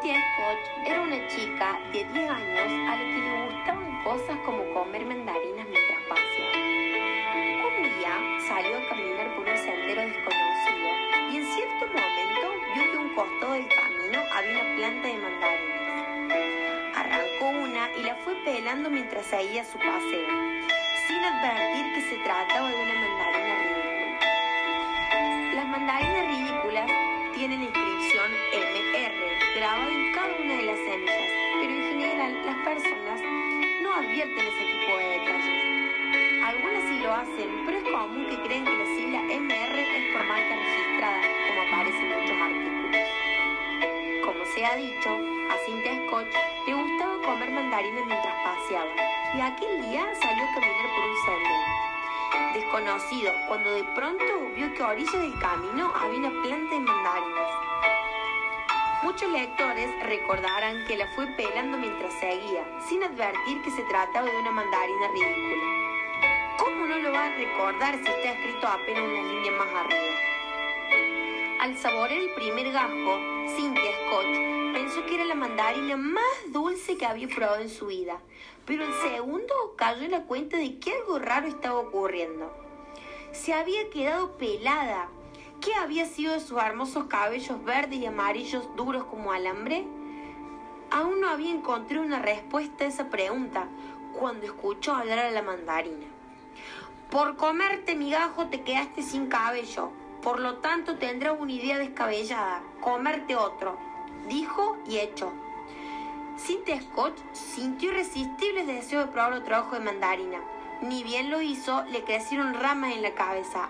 Cynthia Scott era una chica de 10 años a la que le gustaban cosas como comer mandarinas mientras paseaba. Un día salió a caminar por un sendero desconocido y en cierto momento vio que un costado del camino había una planta de mandarinas. Arrancó una y la fue pelando mientras seguía su paseo, sin advertir que se trataba de una mandarina ridícula. Las mandarinas ridículas tienen la grabada en cada una de las semillas, pero en general las personas no advierten ese tipo de detalles. Algunas sí lo hacen, pero es común que creen que la sigla MR es por marca registrada, como aparece en muchos artículos. Como se ha dicho, a Cynthia Scott le gustaba comer mandarinas mientras paseaba, y aquel día salió a caminar por un sendero desconocido cuando de pronto vio que a orillas del camino había una planta de mandarinas. Muchos lectores recordarán que la fue pelando mientras seguía, sin advertir que se trataba de una mandarina ridícula. ¿Cómo no lo va a recordar si está escrito apenas una línea más arriba? Al saborear el primer gajo, Cynthia Scott pensó que era la mandarina más dulce que había probado en su vida, pero el segundo cayó en la cuenta de que algo raro estaba ocurriendo. Se había quedado pelada. ¿Qué había sido de sus hermosos cabellos verdes y amarillos duros como alambre? Aún no había encontrado una respuesta a esa pregunta cuando escuchó hablar a la mandarina. Por comerte mi gajo te quedaste sin cabello, por lo tanto tendrás una idea descabellada, comerte otro, dijo y hecho. Cynthia Scott sintió irresistible el deseo de probar otro ojo de mandarina. Ni bien lo hizo, le crecieron ramas en la cabeza,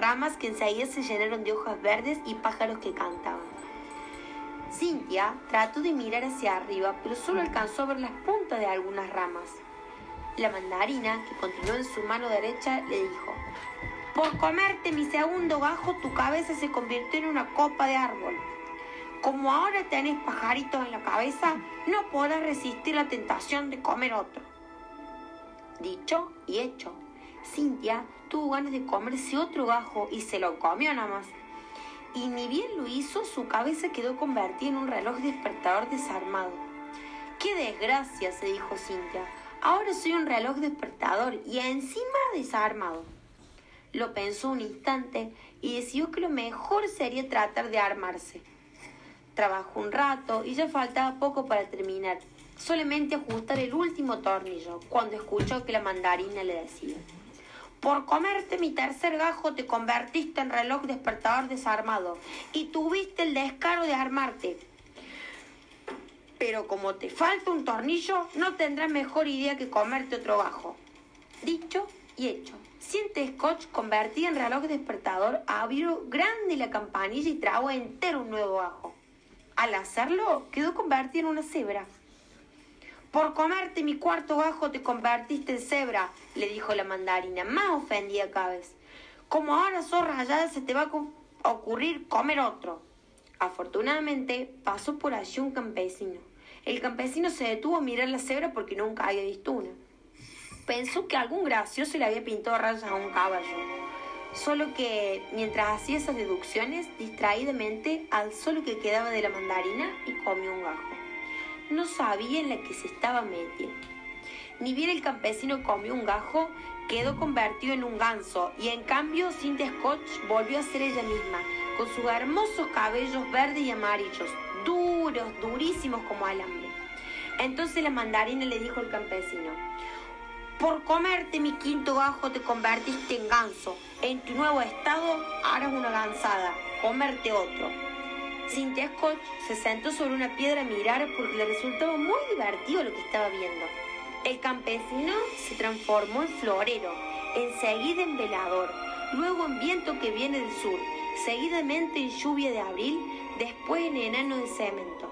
ramas que enseguida se llenaron de hojas verdes y pájaros que cantaban. Cynthia trató de mirar hacia arriba, pero solo alcanzó a ver las puntas de algunas ramas. La mandarina, que continuó en su mano derecha, le dijo, Por comerte mi segundo gajo, tu cabeza se convirtió en una copa de árbol. Como ahora tenés pajaritos en la cabeza, no podrás resistir la tentación de comer otro. Dicho y hecho, Cintia tuvo ganas de comerse otro gajo y se lo comió nada más. Y ni bien lo hizo, su cabeza quedó convertida en un reloj despertador desarmado. ¡Qué desgracia! se dijo Cintia. Ahora soy un reloj despertador y encima desarmado. Lo pensó un instante y decidió que lo mejor sería tratar de armarse. Trabajó un rato y ya faltaba poco para terminar, solamente ajustar el último tornillo, cuando escuchó que la mandarina le decía, por comerte mi tercer gajo te convertiste en reloj despertador desarmado y tuviste el descaro de armarte. Pero como te falta un tornillo, no tendrás mejor idea que comerte otro gajo. Dicho y hecho. Siente Scotch convertida en reloj despertador, abrió grande la campanilla y tragó entero un nuevo gajo. Al hacerlo, quedó convertida en una cebra. Por comerte mi cuarto gajo te convertiste en cebra, le dijo la mandarina, más ofendida cada vez. Como ahora sos rayada, se te va a ocurrir comer otro. Afortunadamente, pasó por allí un campesino. El campesino se detuvo a mirar la cebra porque nunca había visto una. Pensó que algún gracioso le había pintado rayas a un caballo. Solo que, mientras hacía esas deducciones, distraídamente alzó lo que quedaba de la mandarina y comió un gajo. No sabía en la que se estaba metiendo. Ni bien el campesino comió un gajo, quedó convertido en un ganso y en cambio Cynthia Scotch volvió a ser ella misma, con sus hermosos cabellos verdes y amarillos, duros, durísimos como alambre. Entonces la mandarina le dijo al campesino, por comerte mi quinto gajo te convertiste en ganso. En tu nuevo estado harás una gansada, comerte otro. Cynthia Scott se sentó sobre una piedra a mirar porque le resultaba muy divertido lo que estaba viendo. El campesino se transformó en florero, enseguida en velador, luego en viento que viene del sur, seguidamente en lluvia de abril, después en enano de cemento.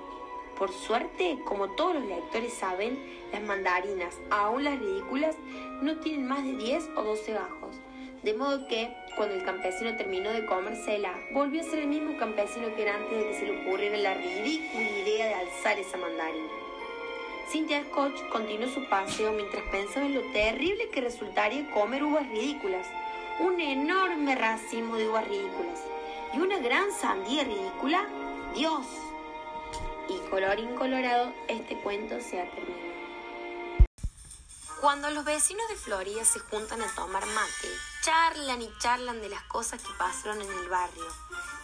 Por suerte, como todos los lectores saben, las mandarinas, aún las ridículas, no tienen más de 10 o 12 gajos. De modo que, cuando el campesino terminó de comérsela, volvió a ser el mismo campesino que era antes de que se le ocurriera la ridícula idea de alzar esa mandarina. Cynthia Scotch continuó su paseo mientras pensaba en lo terrible que resultaría comer uvas ridículas, un enorme racimo de uvas ridículas y una gran sandía ridícula. Dios, Y colorín colorado, este cuento se ha terminado. Cuando los vecinos de Florida se juntan a tomar mate, charlan y charlan de las cosas que pasaron en el barrio.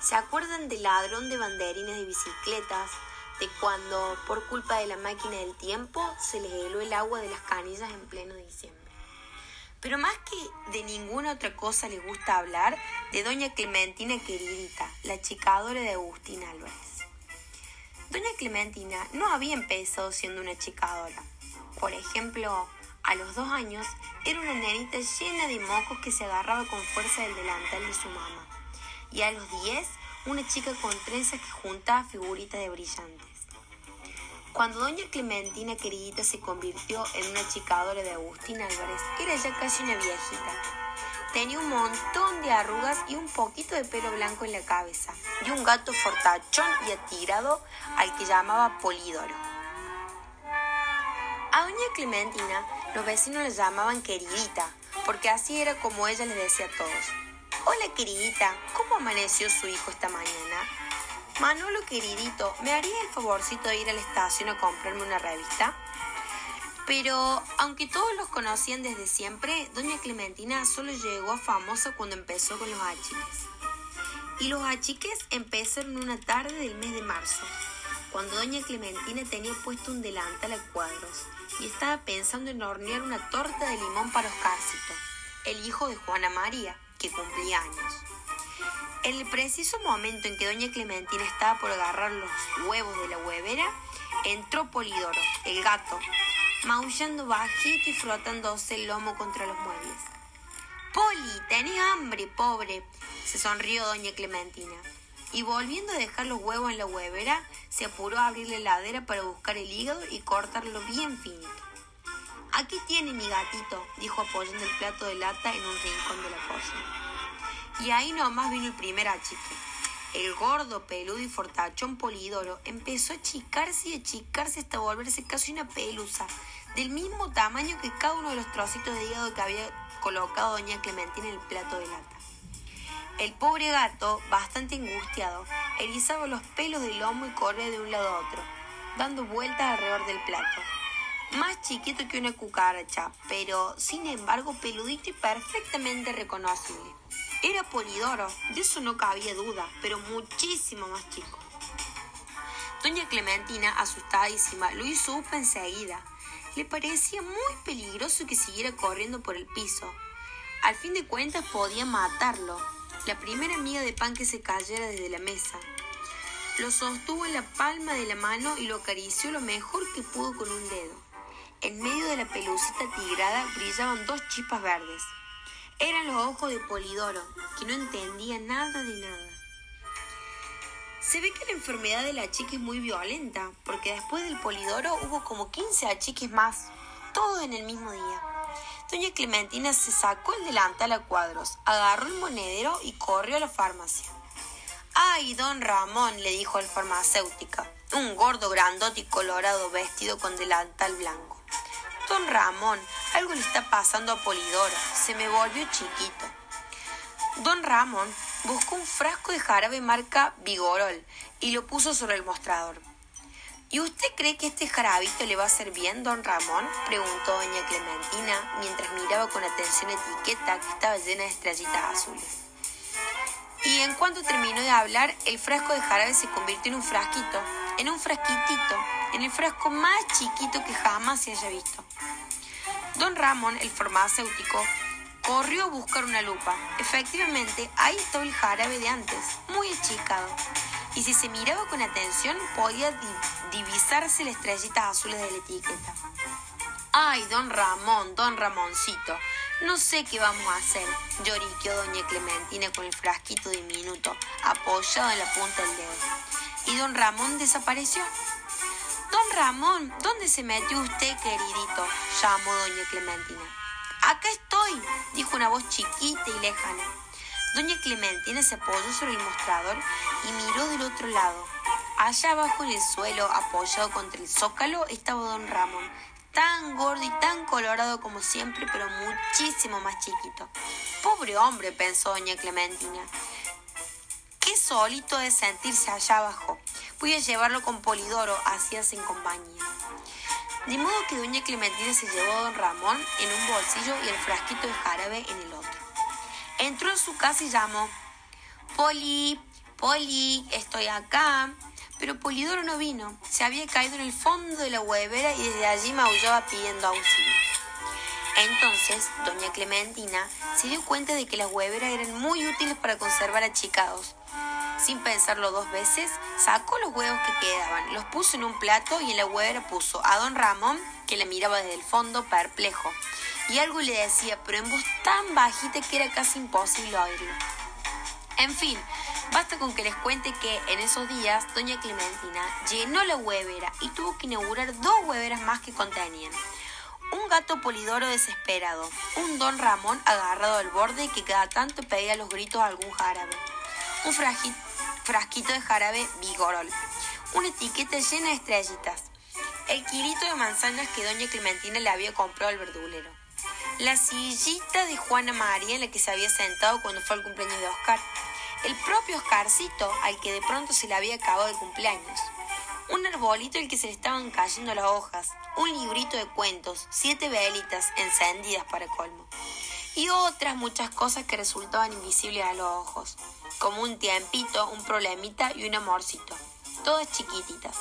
Se acuerdan del ladrón de banderines de bicicletas, de cuando, por culpa de la máquina del tiempo, se les heló el agua de las canillas en pleno diciembre. Pero más que de ninguna otra cosa les gusta hablar de doña Clementina queridita, la chicadora de Agustín Álvarez. Doña Clementina no había empezado siendo una chicadora. Por ejemplo, a los dos años era una nenita llena de mocos que se agarraba con fuerza del delantal de su mamá. Y a los diez, una chica con trenzas que juntaba figuritas de brillantes. Cuando doña Clementina queridita se convirtió en una chicadora de Agustín Álvarez, era ya casi una viejita. Tenía un montón de arrugas y un poquito de pelo blanco en la cabeza, y un gato fortachón y atirado al que llamaba Polídoro. A doña Clementina los vecinos la llamaban queridita, porque así era como ella les decía a todos. Hola queridita, ¿cómo amaneció su hijo esta mañana? Manolo queridito, ¿me haría el favorcito de ir a la estación a comprarme una revista? Pero, aunque todos los conocían desde siempre, doña Clementina solo llegó a famosa cuando empezó con los achiques. Y los achiques empezaron una tarde del mes de marzo, cuando doña Clementina tenía puesto un delantal a cuadros y estaba pensando en hornear una torta de limón para Oscarcito, el hijo de Juana María, que cumplía años. En el preciso momento en que doña Clementina estaba por agarrar los huevos de la huevera, entró Polidoro, el gato, maullando bajito y frotándose el lomo contra los muebles. Poli, tenés hambre, pobre, se sonrió doña Clementina y volviendo a dejar los huevos en la huevera, se apuró a abrir la heladera para buscar el hígado y cortarlo bien finito. Aquí tiene mi gatito, dijo apoyando el plato de lata en un rincón de la cocina. Y ahí nomás vino el primer achique. El gordo, peludo y fortachón polidoro empezó a achicarse y achicarse hasta volverse casi una pelusa, del mismo tamaño que cada uno de los trocitos de hígado que había colocado doña Clementina en el plato de lata. El pobre gato, bastante angustiado, erizaba los pelos del lomo y corría de un lado a otro, dando vueltas alrededor del plato. Más chiquito que una cucaracha, pero sin embargo peludito y perfectamente reconocible. Era Polidoro, de eso no cabía duda, pero muchísimo más chico. Doña Clementina, asustadísima, lo hizo upa enseguida. Le parecía muy peligroso que siguiera corriendo por el piso. Al fin de cuentas podía matarlo, la primera miga de pan que se cayera desde la mesa. Lo sostuvo en la palma de la mano y lo acarició lo mejor que pudo con un dedo. En medio de la pelucita tigrada brillaban dos chispas verdes. Eran los ojos de Polidoro, que no entendía nada de nada. Se ve que la enfermedad de la chica es muy violenta, porque después del Polidoro hubo como 15 achiques más, todos en el mismo día. Doña Clementina se sacó el delantal a cuadros, agarró el monedero y corrió a la farmacia. ¡Ay, don Ramón! le dijo el farmacéutica, un gordo grandote y colorado vestido con delantal blanco. Don Ramón, algo le está pasando a Polidoro, se me volvió chiquito. Don Ramón buscó un frasco de jarabe marca Vigorol y lo puso sobre el mostrador. ¿Y usted cree que este jarabito le va a hacer bien, don Ramón? preguntó doña Clementina mientras miraba con atención la etiqueta que estaba llena de estrellitas azules. Y en cuanto terminó de hablar, el frasco de jarabe se convirtió en un frasquito, en un frasquitito, en el frasco más chiquito que jamás se haya visto. Don Ramón, el farmacéutico, corrió a buscar una lupa. Efectivamente, ahí estaba el jarabe de antes, muy achicado y si se miraba con atención podía divisarse las estrellitas azules de la etiqueta. Ay, don Ramón, don Ramoncito, no sé qué vamos a hacer, lloriqueó doña Clementina con el frasquito diminuto apoyado en la punta del dedo. Y don Ramón desapareció. Don Ramón, ¿dónde se metió usted, queridito? llamó doña Clementina. Acá estoy, dijo una voz chiquita y lejana. Doña Clementina se apoyó sobre el mostrador y miró del otro lado. Allá abajo en el suelo, apoyado contra el zócalo, estaba don Ramón, tan gordo y tan colorado como siempre, pero muchísimo más chiquito. Pobre hombre, pensó doña Clementina. Qué solito de sentirse allá abajo, Voy a llevarlo con Polidoro, así hacen compañía. De modo que doña Clementina se llevó a don Ramón en un bolsillo y el frasquito de jarabe en el otro. Entró en su casa y llamó, Poli, Poli, estoy acá. Pero Polidoro no vino, se había caído en el fondo de la huevera y desde allí maullaba pidiendo auxilio. Entonces, doña Clementina se dio cuenta de que las hueveras eran muy útiles para conservar achicados. Sin pensarlo dos veces, sacó los huevos que quedaban, los puso en un plato y en la huevera puso a don Ramón, que la miraba desde el fondo perplejo, y algo le decía, pero en voz tan bajita que era casi imposible oírlo. En fin, basta con que les cuente que en esos días doña Clementina llenó la huevera y tuvo que inaugurar dos hueveras más que contenían. Un gato polidoro desesperado, un don Ramón agarrado al borde que cada tanto pedía los gritos a algún jarabe, un frasquito de jarabe vigorol, una etiqueta llena de estrellitas, el kilito de manzanas que doña Clementina le había comprado al verdulero, la sillita de Juana María en la que se había sentado cuando fue al cumpleaños de Oscar, el propio Oscarcito al que de pronto se le había acabado el cumpleaños, un arbolito al que se le estaban cayendo las hojas, un librito de cuentos, siete velitas encendidas para colmo, y otras muchas cosas que resultaban invisibles a los ojos, como un tiempito, un problemita y un amorcito, todas chiquititas.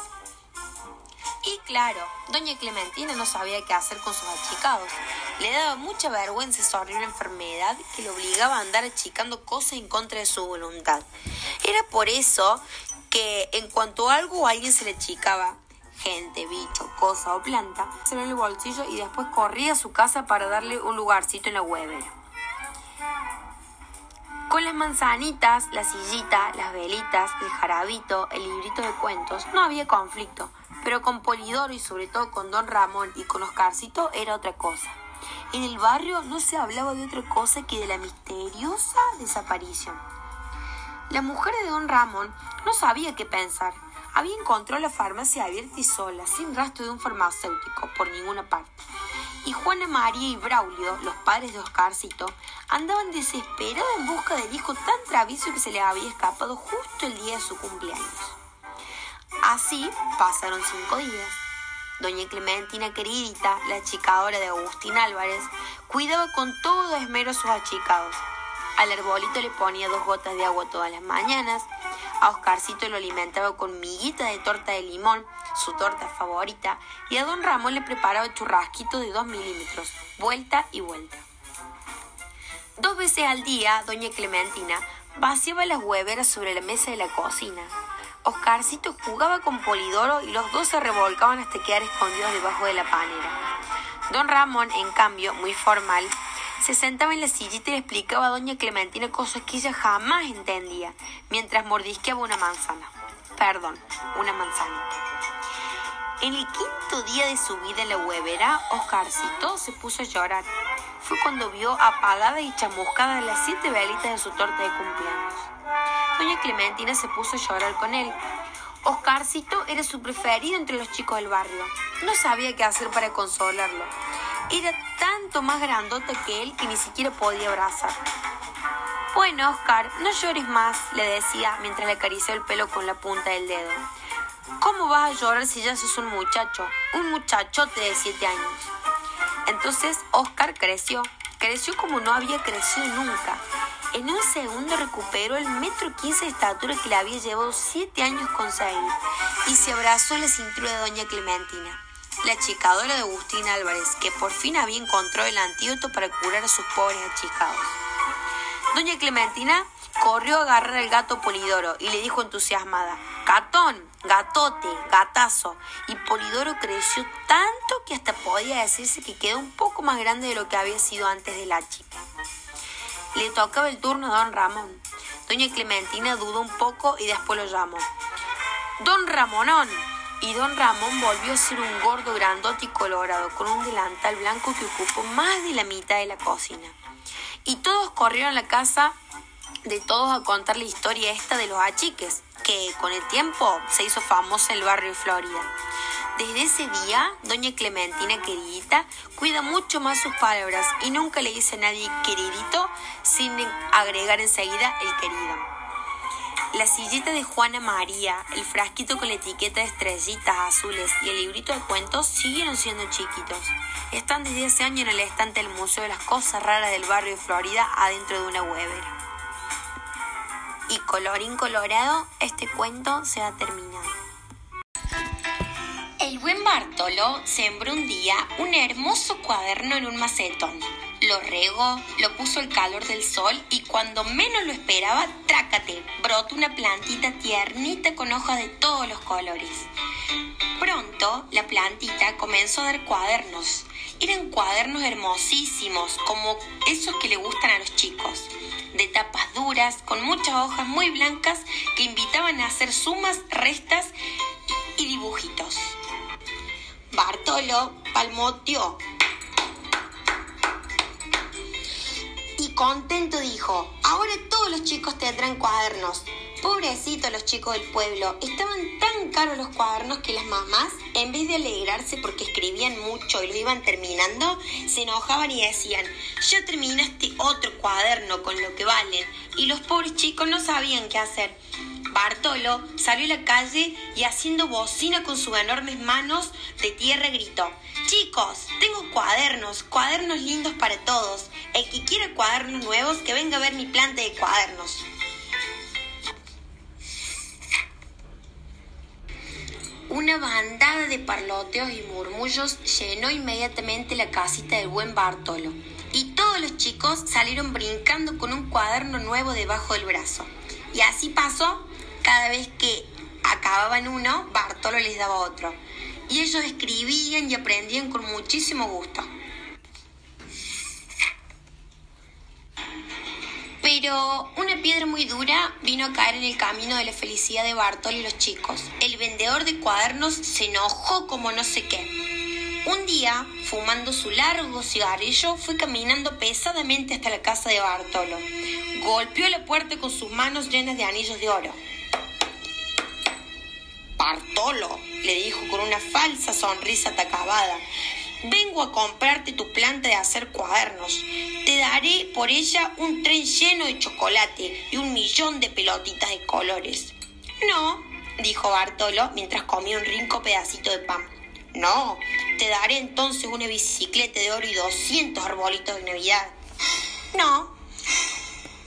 Y claro, doña Clementina no sabía qué hacer con sus achicados. Le daba mucha vergüenza esa horrible enfermedad que le obligaba a andar achicando cosas en contra de su voluntad. Era por eso que en cuanto algo o alguien se le achicaba, gente, bicho, cosa o planta, se en el bolsillo y después corría a su casa para darle un lugarcito en la huevera. Con las manzanitas, la sillita, las velitas, el jarabito, el librito de cuentos, no había conflicto, pero con Polidoro y sobre todo con Don Ramón y con Oscarcito era otra cosa. En el barrio no se hablaba de otra cosa que de la misteriosa desaparición. La mujer de don Ramón no sabía qué pensar. Había encontrado la farmacia abierta y sola, sin rastro de un farmacéutico, por ninguna parte. Y Juana María y Braulio, los padres de Oscarcito, andaban desesperados en busca del hijo tan travieso que se le había escapado justo el día de su cumpleaños. Así pasaron cinco días. Doña Clementina queridita, la achicadora de Agustín Álvarez, cuidaba con todo esmero sus achicados al arbolito le ponía dos gotas de agua todas las mañanas. A Oscarcito lo alimentaba con miguita de torta de limón, su torta favorita. Y a don Ramón le preparaba churrasquitos de dos milímetros, vuelta y vuelta. Dos veces al día, doña Clementina vaciaba las hueveras sobre la mesa de la cocina. Oscarcito jugaba con Polidoro y los dos se revolcaban hasta quedar escondidos debajo de la panera. Don Ramón, en cambio, muy formal, se sentaba en la sillita y le explicaba a doña Clementina cosas que ella jamás entendía, mientras mordisqueaba una manzana. Perdón, una manzana. En el quinto día de su vida en la huevera, Oscarcito se puso a llorar. Fue cuando vio apagada y chamuscada las siete velitas de su torta de cumpleaños. Doña Clementina se puso a llorar con él. Oscarcito era su preferido entre los chicos del barrio. No sabía qué hacer para consolarlo. Era tanto más grandota que él que ni siquiera podía abrazar. Bueno, Oscar, no llores más, le decía mientras le acariciaba el pelo con la punta del dedo. ¿Cómo vas a llorar si ya sos un muchacho? Un muchachote de siete años. Entonces Oscar creció, creció como no había crecido nunca. En un segundo recuperó el metro quince de estatura que le había llevado siete años conseguir y se abrazó en la cintura de doña Clementina la achicadora de Agustín Álvarez, que por fin había encontrado el antídoto para curar a sus pobres achicados. Doña Clementina corrió a agarrar al gato Polidoro y le dijo entusiasmada, Gatón, gatote, gatazo. Y Polidoro creció tanto que hasta podía decirse que quedó un poco más grande de lo que había sido antes de la chica. Le tocaba el turno a don Ramón. Doña Clementina dudó un poco y después lo llamó. Don Ramonón, y don Ramón volvió a ser un gordo grandote y colorado con un delantal blanco que ocupó más de la mitad de la cocina. Y todos corrieron a la casa de todos a contar la historia esta de los achiques, que con el tiempo se hizo famosa en el barrio de Florida. Desde ese día, doña Clementina queridita cuida mucho más sus palabras y nunca le dice a nadie queridito sin agregar enseguida el querido. La sillita de Juana María, el frasquito con la etiqueta de estrellitas azules y el librito de cuentos siguieron siendo chiquitos. Están desde hace años en el estante del Museo de las Cosas Raras del barrio de Florida adentro de una Weber. Y colorín colorado, este cuento se ha terminado. El buen Bartolo sembró un día un hermoso cuaderno en un macetón lo regó, lo puso el calor del sol y cuando menos lo esperaba, trácate, brotó una plantita tiernita con hojas de todos los colores. Pronto la plantita comenzó a dar cuadernos. Eran cuadernos hermosísimos, como esos que le gustan a los chicos, de tapas duras, con muchas hojas muy blancas que invitaban a hacer sumas, restas y dibujitos. Bartolo palmoteó contento dijo, ahora todos los chicos tendrán cuadernos. Pobrecitos los chicos del pueblo, estaban tan caros los cuadernos que las mamás, en vez de alegrarse porque escribían mucho y lo iban terminando, se enojaban y decían, ya terminaste otro cuaderno con lo que valen. Y los pobres chicos no sabían qué hacer. Bartolo salió a la calle y haciendo bocina con sus enormes manos de tierra gritó, Chicos, tengo cuadernos, cuadernos lindos para todos. El que quiera cuadernos nuevos, que venga a ver mi planta de cuadernos. Una bandada de parloteos y murmullos llenó inmediatamente la casita del buen Bartolo, y todos los chicos salieron brincando con un cuaderno nuevo debajo del brazo. Y así pasó cada vez que acababan uno, Bartolo les daba otro. Y ellos escribían y aprendían con muchísimo gusto. Pero una piedra muy dura vino a caer en el camino de la felicidad de Bartolo y los chicos. El vendedor de cuadernos se enojó como no sé qué. Un día, fumando su largo cigarrillo, fue caminando pesadamente hasta la casa de Bartolo. Golpeó la puerta con sus manos llenas de anillos de oro. Bartolo, le dijo con una falsa sonrisa atacabada, vengo a comprarte tu planta de hacer cuadernos. Te daré por ella un tren lleno de chocolate y un millón de pelotitas de colores. No, dijo Bartolo mientras comía un rico pedacito de pan. No, te daré entonces una bicicleta de oro y doscientos arbolitos de Navidad. No,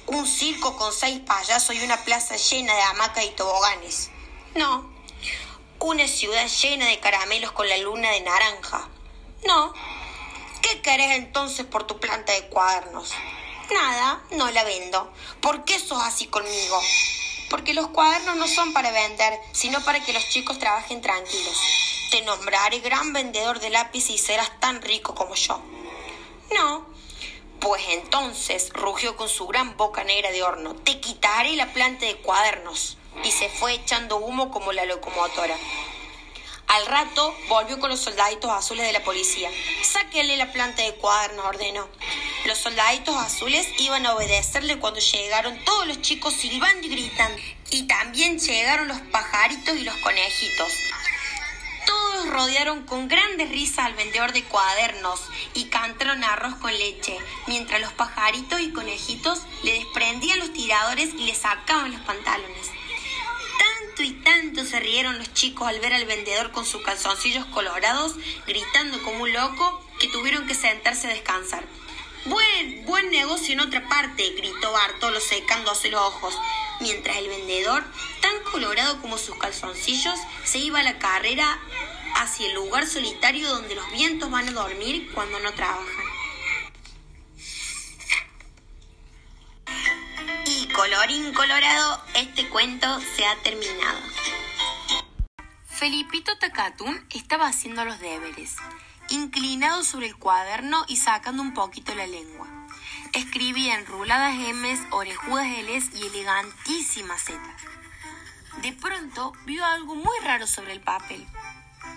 un circo con seis payasos y una plaza llena de hamacas y toboganes. No, una ciudad llena de caramelos con la luna de naranja. No. ¿Qué querés entonces por tu planta de cuadernos? Nada, no la vendo. ¿Por qué sos así conmigo? Porque los cuadernos no son para vender, sino para que los chicos trabajen tranquilos. Te nombraré gran vendedor de lápiz y serás tan rico como yo. No. Pues entonces, rugió con su gran boca negra de horno, te quitaré la planta de cuadernos y se fue echando humo como la locomotora. Al rato volvió con los soldaditos azules de la policía. Sáquenle la planta de cuadernos, ordenó. Los soldaditos azules iban a obedecerle cuando llegaron todos los chicos silbando y gritando. Y también llegaron los pajaritos y los conejitos. Todos rodearon con grandes risas al vendedor de cuadernos y cantaron arroz con leche, mientras los pajaritos y conejitos le desprendían los tiradores y le sacaban los pantalones y tanto se rieron los chicos al ver al vendedor con sus calzoncillos colorados, gritando como un loco, que tuvieron que sentarse a descansar. Buen, buen negocio en otra parte, gritó Bartolo secándose los ojos, mientras el vendedor, tan colorado como sus calzoncillos, se iba a la carrera hacia el lugar solitario donde los vientos van a dormir cuando no trabajan. Colorín colorado, este cuento se ha terminado. Felipito Tacatún estaba haciendo los deberes, inclinado sobre el cuaderno y sacando un poquito la lengua. Escribía enruladas M's, orejudas L's y elegantísimas Z. De pronto vio algo muy raro sobre el papel.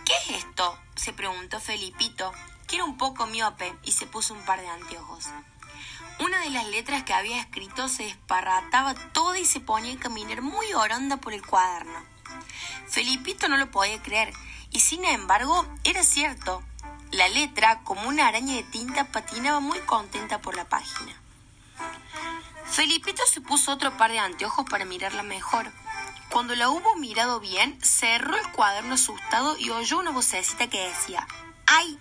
¿Qué es esto? se preguntó Felipito, que era un poco miope y se puso un par de anteojos. Una de las letras que había escrito se desparrataba toda y se ponía a caminar muy oronda por el cuaderno. Felipito no lo podía creer, y sin embargo era cierto. La letra, como una araña de tinta, patinaba muy contenta por la página. Felipito se puso otro par de anteojos para mirarla mejor. Cuando la hubo mirado bien, cerró el cuaderno asustado y oyó una vocecita que decía, ¡ay!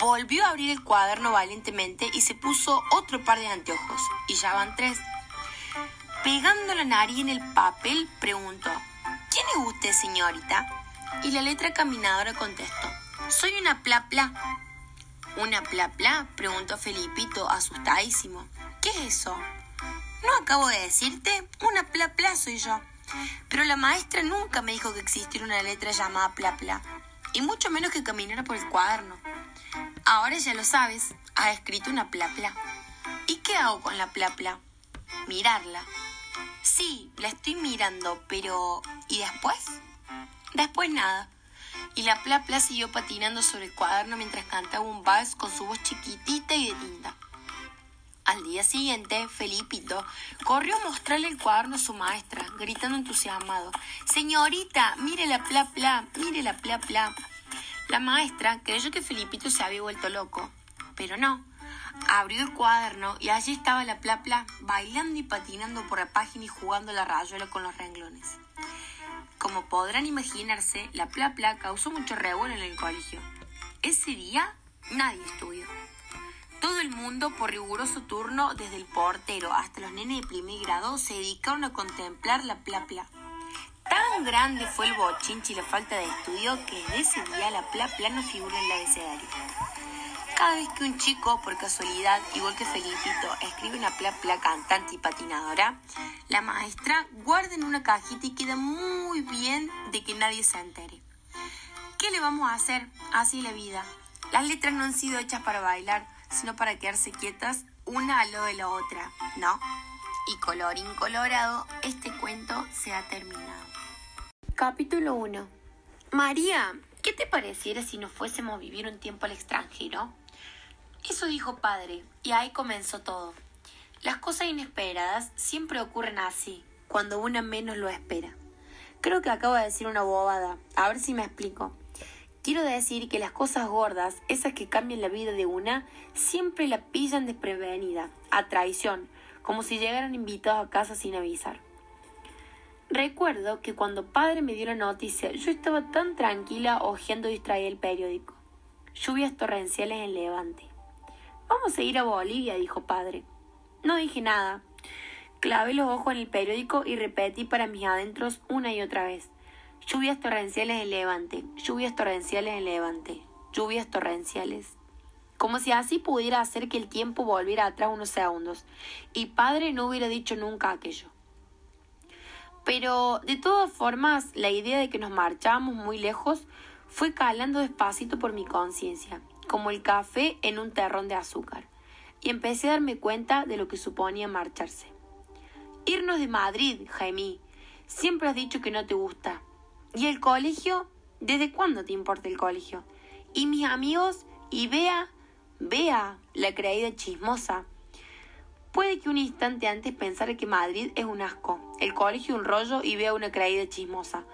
Volvió a abrir el cuaderno valientemente y se puso otro par de anteojos, y ya van tres. Pegando la nariz en el papel, preguntó, ¿Quién es usted, señorita? Y la letra caminadora contestó, soy una pla. ¿Una pla pla? preguntó Felipito, asustadísimo. ¿Qué es eso? ¿No acabo de decirte? Una pla pla soy yo. Pero la maestra nunca me dijo que existiera una letra llamada pla, y mucho menos que caminara por el cuaderno. Ahora ya lo sabes, ha escrito una pla pla. ¿Y qué hago con la pla pla? Mirarla. Sí, la estoy mirando, pero ¿y después? Después nada. Y la pla pla siguió patinando sobre el cuaderno mientras cantaba un vals con su voz chiquitita y de tinta. Al día siguiente, Felipito corrió a mostrarle el cuaderno a su maestra, gritando entusiasmado, Señorita, mire la pla pla, mire la pla pla. La maestra creyó que Felipito se había vuelto loco, pero no. Abrió el cuaderno y allí estaba la pla pla, bailando y patinando por la página y jugando la rayuela con los renglones. Como podrán imaginarse, la pla pla causó mucho revuelo en el colegio. Ese día nadie estudió. Todo el mundo, por riguroso turno, desde el portero hasta los nenes de primer grado, se dedicaron a contemplar la pla pla. Tan grande fue el bochinche y la falta de estudio que desde ese día la pla pla no figura en el abecedario. Cada vez que un chico, por casualidad, igual que Felipito, escribe una pla pla cantante y patinadora, la maestra guarda en una cajita y queda muy bien de que nadie se entere. ¿Qué le vamos a hacer? Así la vida. Las letras no han sido hechas para bailar, sino para quedarse quietas una al lado de la otra, ¿no? Y colorín colorado, este cuento se ha terminado. Capítulo 1. María, ¿qué te pareciera si nos fuésemos a vivir un tiempo al extranjero? Eso dijo padre, y ahí comenzó todo. Las cosas inesperadas siempre ocurren así, cuando una menos lo espera. Creo que acabo de decir una bobada, a ver si me explico. Quiero decir que las cosas gordas, esas que cambian la vida de una, siempre la pillan desprevenida, a traición, como si llegaran invitados a casa sin avisar. Recuerdo que cuando padre me dio la noticia, yo estaba tan tranquila hojeando distraída el periódico. Lluvias torrenciales en Levante. Vamos a ir a Bolivia, dijo padre. No dije nada. Clavé los ojos en el periódico y repetí para mis adentros una y otra vez. Lluvias torrenciales en Levante, lluvias torrenciales en Levante, lluvias torrenciales. Como si así pudiera hacer que el tiempo volviera atrás unos segundos, y padre no hubiera dicho nunca aquello. Pero, de todas formas, la idea de que nos marchábamos muy lejos fue calando despacito por mi conciencia, como el café en un terrón de azúcar, y empecé a darme cuenta de lo que suponía marcharse. Irnos de Madrid, Jaime. Siempre has dicho que no te gusta. ¿Y el colegio? ¿Desde cuándo te importa el colegio? ¿Y mis amigos? ¿Y vea? Vea, la creída chismosa. Puede que un instante antes pensara que Madrid es un asco, el colegio un rollo y vea una creída chismosa.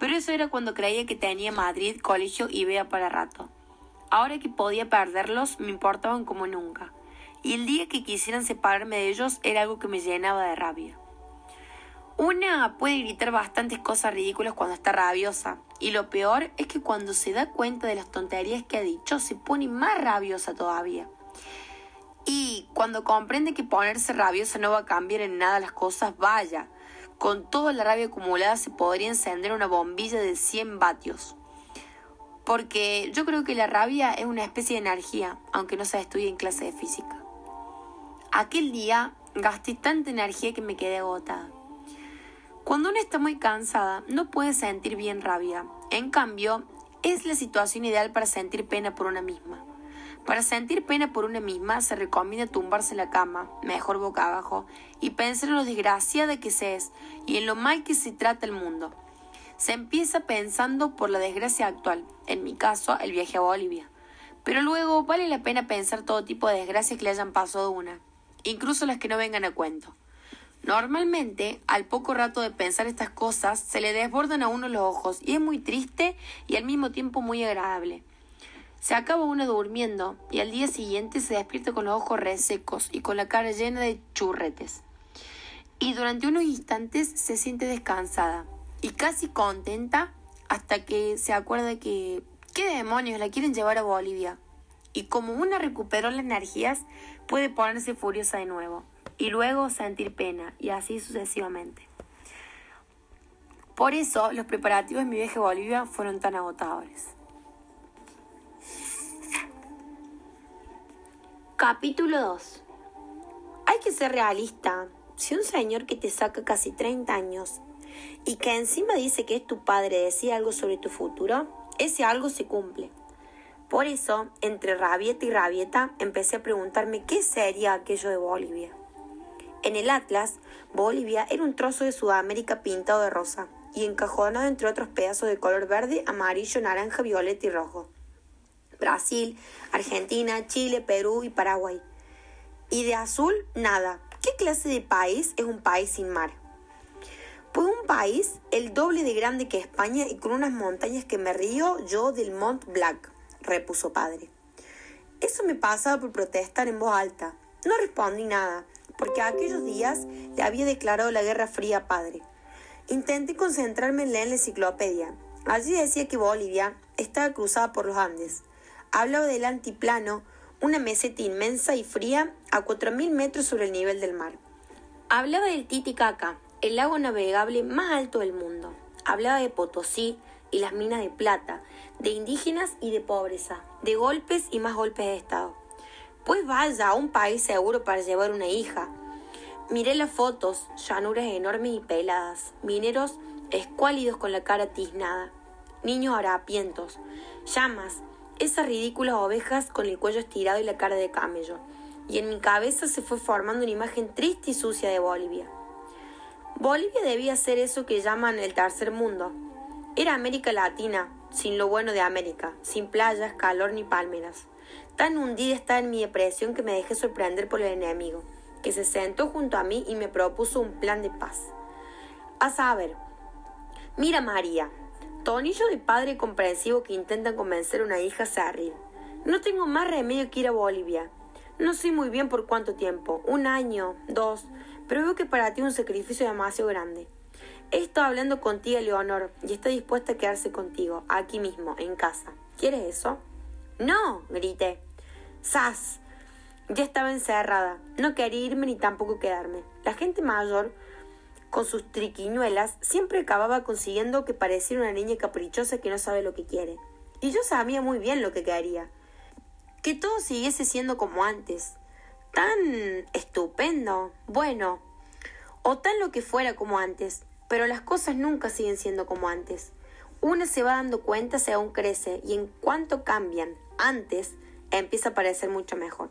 Pero eso era cuando creía que tenía Madrid, colegio y vea para rato. Ahora que podía perderlos, me importaban como nunca. Y el día que quisieran separarme de ellos era algo que me llenaba de rabia. Una puede gritar bastantes cosas ridículas cuando está rabiosa, y lo peor es que cuando se da cuenta de las tonterías que ha dicho se pone más rabiosa todavía. Y cuando comprende que ponerse rabiosa no va a cambiar en nada las cosas, vaya, con toda la rabia acumulada se podría encender una bombilla de 100 vatios. Porque yo creo que la rabia es una especie de energía, aunque no se estudie en clase de física. Aquel día gasté tanta energía que me quedé agotada. Cuando uno está muy cansada, no puede sentir bien rabia. En cambio, es la situación ideal para sentir pena por una misma. Para sentir pena por una misma se recomienda tumbarse en la cama, mejor boca abajo, y pensar en lo desgraciada que se es y en lo mal que se trata el mundo. Se empieza pensando por la desgracia actual, en mi caso, el viaje a Bolivia. Pero luego vale la pena pensar todo tipo de desgracias que le hayan pasado a una, incluso las que no vengan a cuento. Normalmente, al poco rato de pensar estas cosas, se le desbordan a uno los ojos y es muy triste y al mismo tiempo muy agradable. Se acaba uno durmiendo y al día siguiente se despierta con los ojos resecos y con la cara llena de churretes. Y durante unos instantes se siente descansada y casi contenta hasta que se acuerda que ¿qué demonios la quieren llevar a Bolivia? Y como una recuperó las energías, puede ponerse furiosa de nuevo y luego sentir pena y así sucesivamente. Por eso los preparativos de mi viaje a Bolivia fueron tan agotadores. Capítulo 2 Hay que ser realista. Si un señor que te saca casi 30 años y que encima dice que es tu padre decía algo sobre tu futuro, ese algo se cumple. Por eso, entre rabieta y rabieta, empecé a preguntarme qué sería aquello de Bolivia. En el Atlas, Bolivia era un trozo de Sudamérica pintado de rosa y encajonado entre otros pedazos de color verde, amarillo, naranja, violeta y rojo. Brasil, Argentina, Chile, Perú y Paraguay. Y de azul, nada. ¿Qué clase de país es un país sin mar? Pues un país el doble de grande que España y con unas montañas que me río yo del Mont Blanc, repuso padre. Eso me pasaba por protestar en voz alta. No respondí nada, porque aquellos días le había declarado la guerra fría a padre. Intenté concentrarme en leer la enciclopedia. Allí decía que Bolivia estaba cruzada por los Andes. Hablaba del antiplano, una meseta inmensa y fría a 4.000 metros sobre el nivel del mar. Hablaba del Titicaca, el lago navegable más alto del mundo. Hablaba de Potosí y las minas de plata, de indígenas y de pobreza, de golpes y más golpes de Estado. Pues vaya a un país seguro para llevar una hija. Miré las fotos, llanuras enormes y peladas, mineros escuálidos con la cara tiznada, niños harapientos, llamas, esas ridículas ovejas con el cuello estirado y la cara de camello. Y en mi cabeza se fue formando una imagen triste y sucia de Bolivia. Bolivia debía ser eso que llaman el tercer mundo. Era América Latina, sin lo bueno de América, sin playas, calor ni palmeras. Tan hundida estaba en mi depresión que me dejé sorprender por el enemigo, que se sentó junto a mí y me propuso un plan de paz. A saber, mira María, tonillo de padre comprensivo que intenta convencer a una hija serril. No tengo más remedio que ir a Bolivia. No sé muy bien por cuánto tiempo, un año, dos, pero veo que para ti es un sacrificio demasiado grande. He estado hablando contigo, Leonor, y estoy dispuesta a quedarse contigo, aquí mismo, en casa. ¿Quieres eso? No, grité. ¡Sas! Ya estaba encerrada. No quería irme ni tampoco quedarme. La gente mayor, con sus triquiñuelas, siempre acababa consiguiendo que pareciera una niña caprichosa que no sabe lo que quiere. Y yo sabía muy bien lo que quería. Que todo siguiese siendo como antes, tan estupendo, bueno, o tan lo que fuera como antes, pero las cosas nunca siguen siendo como antes. Una se va dando cuenta según crece y en cuanto cambian antes, empieza a parecer mucho mejor.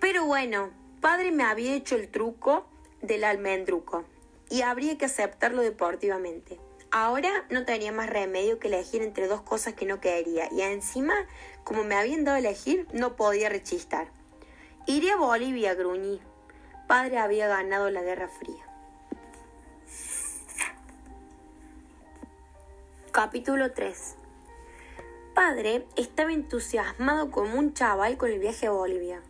Pero bueno, padre me había hecho el truco del almendruco y habría que aceptarlo deportivamente. Ahora no tenía más remedio que elegir entre dos cosas que no quería y encima, como me habían dado a elegir, no podía rechistar. Iré a Bolivia, gruñí. Padre había ganado la Guerra Fría. Capítulo 3 Padre estaba entusiasmado como un chaval con el viaje a Bolivia.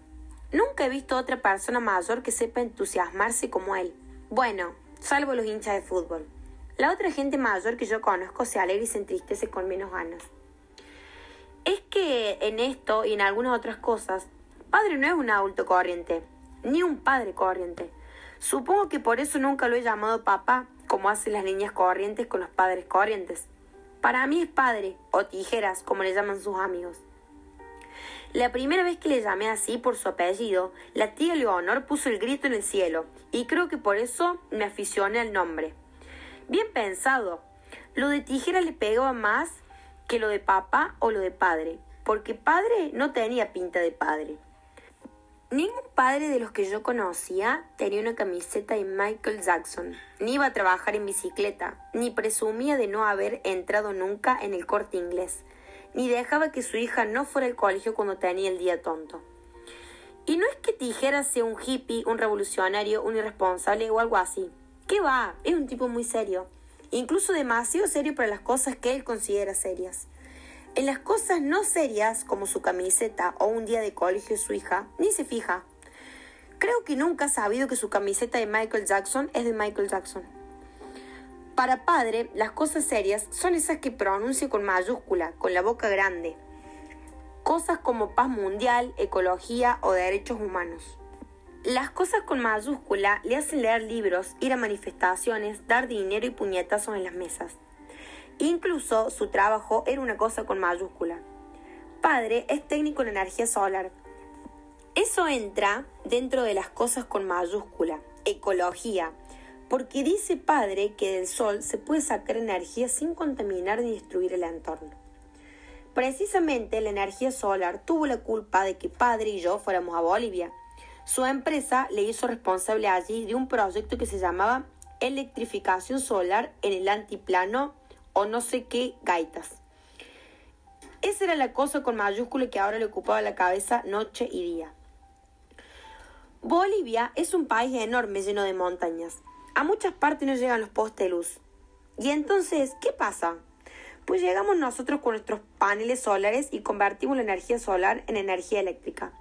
Nunca he visto otra persona mayor que sepa entusiasmarse como él. Bueno, salvo los hinchas de fútbol. La otra gente mayor que yo conozco se alegra y se entristece con menos ganas. Es que en esto y en algunas otras cosas Padre no es un adulto corriente, ni un padre corriente. Supongo que por eso nunca lo he llamado papá, como hacen las niñas corrientes con los padres corrientes. Para mí es padre, o tijeras, como le llaman sus amigos. La primera vez que le llamé así por su apellido, la tía Leonor puso el grito en el cielo, y creo que por eso me aficioné al nombre. Bien pensado. Lo de tijera le pegaba más que lo de papá o lo de padre, porque padre no tenía pinta de padre. Ningún padre de los que yo conocía tenía una camiseta de Michael Jackson, ni iba a trabajar en bicicleta, ni presumía de no haber entrado nunca en el corte inglés, ni dejaba que su hija no fuera al colegio cuando tenía el día tonto. Y no es que Tijera sea un hippie, un revolucionario, un irresponsable o algo así. ¿Qué va? Es un tipo muy serio, incluso demasiado serio para las cosas que él considera serias. En las cosas no serias, como su camiseta o un día de colegio de su hija, ni se fija. Creo que nunca ha sabido que su camiseta de Michael Jackson es de Michael Jackson. Para padre, las cosas serias son esas que pronuncia con mayúscula, con la boca grande. Cosas como paz mundial, ecología o derechos humanos. Las cosas con mayúscula le hacen leer libros, ir a manifestaciones, dar dinero y puñetazos en las mesas. Incluso su trabajo era una cosa con mayúscula. Padre es técnico en energía solar, eso entra dentro de las cosas con mayúscula, ecología, porque dice padre que del sol se puede sacar energía sin contaminar ni destruir el entorno. Precisamente la energía solar tuvo la culpa de que padre y yo fuéramos a Bolivia. Su empresa le hizo responsable allí de un proyecto que se llamaba electrificación solar en el antiplano o no sé qué gaitas. Esa era la cosa con mayúscula que ahora le ocupaba la cabeza noche y día. Bolivia es un país enorme lleno de montañas. A muchas partes no llegan los luz. Y entonces, ¿qué pasa? Pues llegamos nosotros con nuestros paneles solares y convertimos la energía solar en energía eléctrica.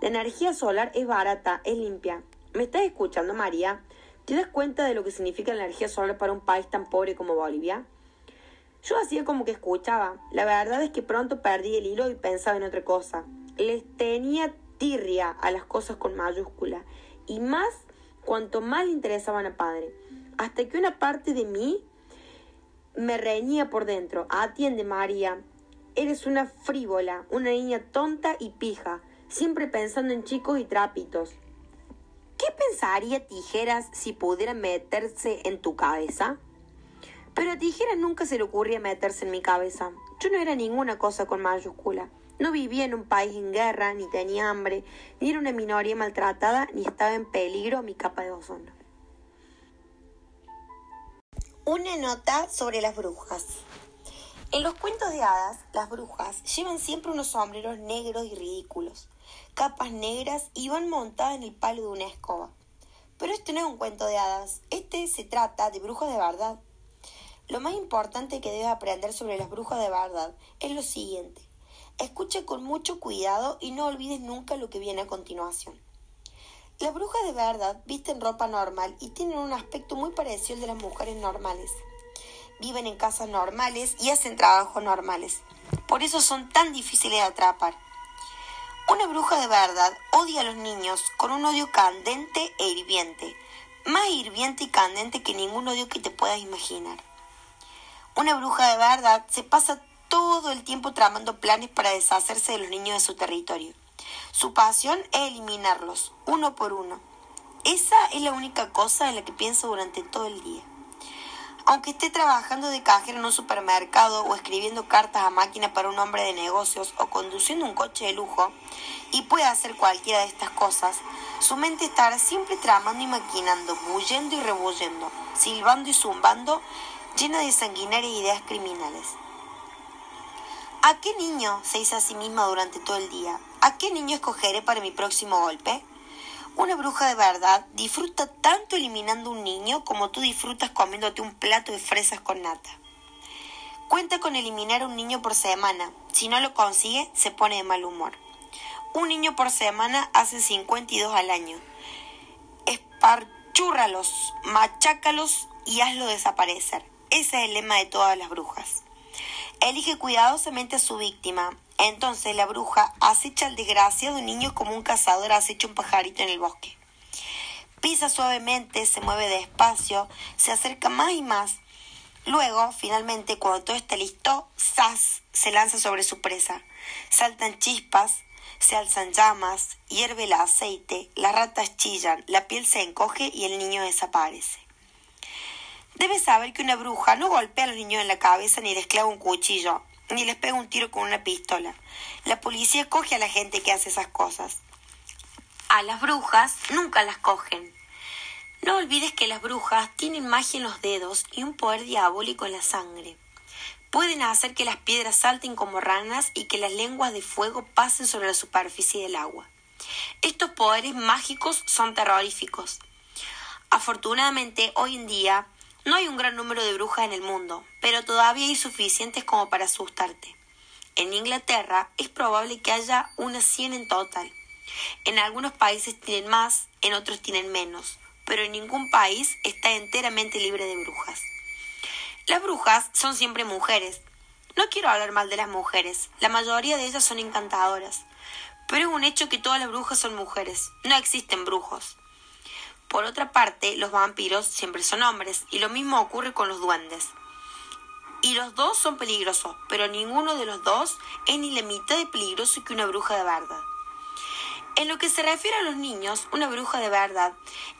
La energía solar es barata, es limpia. ¿Me estás escuchando, María? ¿Te das cuenta de lo que significa la energía solar para un país tan pobre como Bolivia? Yo hacía como que escuchaba. La verdad es que pronto perdí el hilo y pensaba en otra cosa. Les tenía tirria a las cosas con mayúscula y más cuanto más le interesaban a padre, hasta que una parte de mí me reñía por dentro. Atiende, María, eres una frívola, una niña tonta y pija, siempre pensando en chicos y trapitos. ¿Qué pensaría Tijeras si pudiera meterse en tu cabeza? Pero a Tijeras nunca se le ocurría meterse en mi cabeza. Yo no era ninguna cosa con mayúscula. No vivía en un país en guerra, ni tenía hambre, ni era una minoría maltratada, ni estaba en peligro mi capa de ozono. Una nota sobre las brujas. En los cuentos de hadas, las brujas llevan siempre unos sombreros negros y ridículos, capas negras y van montadas en el palo de una escoba. Pero este no es un cuento de hadas, este se trata de brujas de verdad. Lo más importante que debes aprender sobre las brujas de verdad es lo siguiente. Escucha con mucho cuidado y no olvides nunca lo que viene a continuación. Las brujas de verdad visten ropa normal y tienen un aspecto muy parecido al de las mujeres normales. Viven en casas normales y hacen trabajos normales. Por eso son tan difíciles de atrapar. Una bruja de verdad odia a los niños con un odio candente e hirviente, más hirviente y candente que ningún odio que te puedas imaginar. Una bruja de verdad se pasa todo el tiempo tramando planes para deshacerse de los niños de su territorio. Su pasión es eliminarlos, uno por uno. Esa es la única cosa en la que piensa durante todo el día. Aunque esté trabajando de cajero en un supermercado o escribiendo cartas a máquina para un hombre de negocios o conduciendo un coche de lujo, y puede hacer cualquiera de estas cosas, su mente estará siempre tramando y maquinando, bullendo y rebullendo, silbando y zumbando, llena de sanguinarias ideas criminales. ¿A qué niño se dice a sí misma durante todo el día? ¿A qué niño escogeré para mi próximo golpe? Una bruja de verdad disfruta tanto eliminando un niño como tú disfrutas comiéndote un plato de fresas con nata. Cuenta con eliminar un niño por semana. Si no lo consigue, se pone de mal humor. Un niño por semana hace 52 al año. Esparchúrralos, machácalos y hazlo desaparecer. Ese es el lema de todas las brujas. Elige cuidadosamente a su víctima. Entonces la bruja acecha al desgraciado niño como un cazador acecha un pajarito en el bosque. Pisa suavemente, se mueve despacio, se acerca más y más. Luego, finalmente, cuando todo está listo, ¡zas! se lanza sobre su presa. Saltan chispas, se alzan llamas, hierve el aceite, las ratas chillan, la piel se encoge y el niño desaparece. Debes saber que una bruja no golpea a los niños en la cabeza ni les clava un cuchillo, ni les pega un tiro con una pistola. La policía coge a la gente que hace esas cosas. A las brujas nunca las cogen. No olvides que las brujas tienen magia en los dedos y un poder diabólico en la sangre. Pueden hacer que las piedras salten como ranas y que las lenguas de fuego pasen sobre la superficie del agua. Estos poderes mágicos son terroríficos. Afortunadamente, hoy en día, no hay un gran número de brujas en el mundo, pero todavía hay suficientes como para asustarte. En Inglaterra es probable que haya unas 100 en total. En algunos países tienen más, en otros tienen menos, pero en ningún país está enteramente libre de brujas. Las brujas son siempre mujeres. No quiero hablar mal de las mujeres, la mayoría de ellas son encantadoras, pero es un hecho que todas las brujas son mujeres, no existen brujos. Por otra parte, los vampiros siempre son hombres, y lo mismo ocurre con los duendes. Y los dos son peligrosos, pero ninguno de los dos es ni la mitad de peligroso que una bruja de verdad. En lo que se refiere a los niños, una bruja de verdad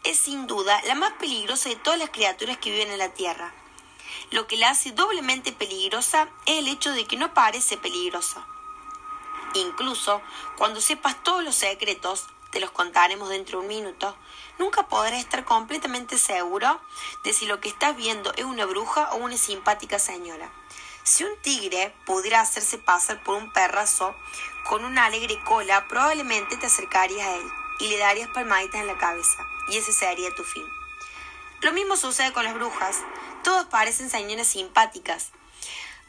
es sin duda la más peligrosa de todas las criaturas que viven en la Tierra. Lo que la hace doblemente peligrosa es el hecho de que no parece peligrosa. Incluso cuando sepas todos los secretos, te los contaremos dentro de un minuto, nunca podrás estar completamente seguro de si lo que estás viendo es una bruja o una simpática señora. Si un tigre pudiera hacerse pasar por un perrazo con una alegre cola, probablemente te acercarías a él y le darías palmaditas en la cabeza, y ese sería tu fin. Lo mismo sucede con las brujas. Todos parecen señoras simpáticas.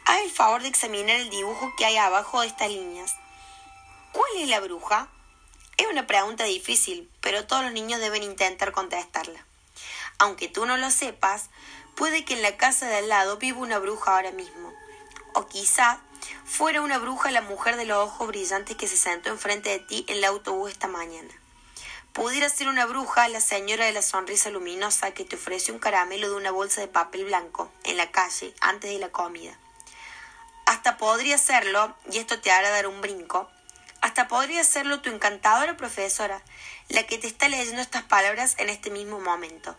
Haz el favor de examinar el dibujo que hay abajo de estas líneas. ¿Cuál es la bruja? Es una pregunta difícil, pero todos los niños deben intentar contestarla. Aunque tú no lo sepas, puede que en la casa de al lado viva una bruja ahora mismo. O quizá fuera una bruja la mujer de los ojos brillantes que se sentó enfrente de ti en el autobús esta mañana. Pudiera ser una bruja la señora de la sonrisa luminosa que te ofrece un caramelo de una bolsa de papel blanco en la calle antes de la comida. Hasta podría serlo, y esto te hará dar un brinco, hasta podría serlo tu encantadora profesora, la que te está leyendo estas palabras en este mismo momento.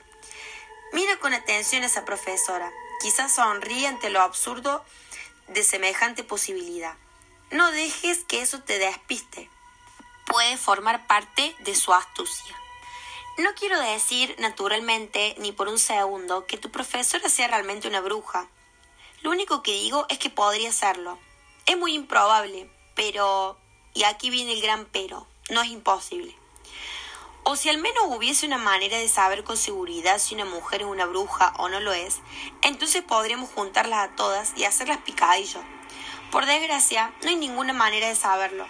Mira con atención a esa profesora. Quizás sonríe ante lo absurdo de semejante posibilidad. No dejes que eso te despiste. Puede formar parte de su astucia. No quiero decir, naturalmente, ni por un segundo, que tu profesora sea realmente una bruja. Lo único que digo es que podría serlo. Es muy improbable, pero y aquí viene el gran pero, no es imposible. O si al menos hubiese una manera de saber con seguridad si una mujer es una bruja o no lo es, entonces podríamos juntarlas a todas y hacerlas picadillo. Por desgracia, no hay ninguna manera de saberlo.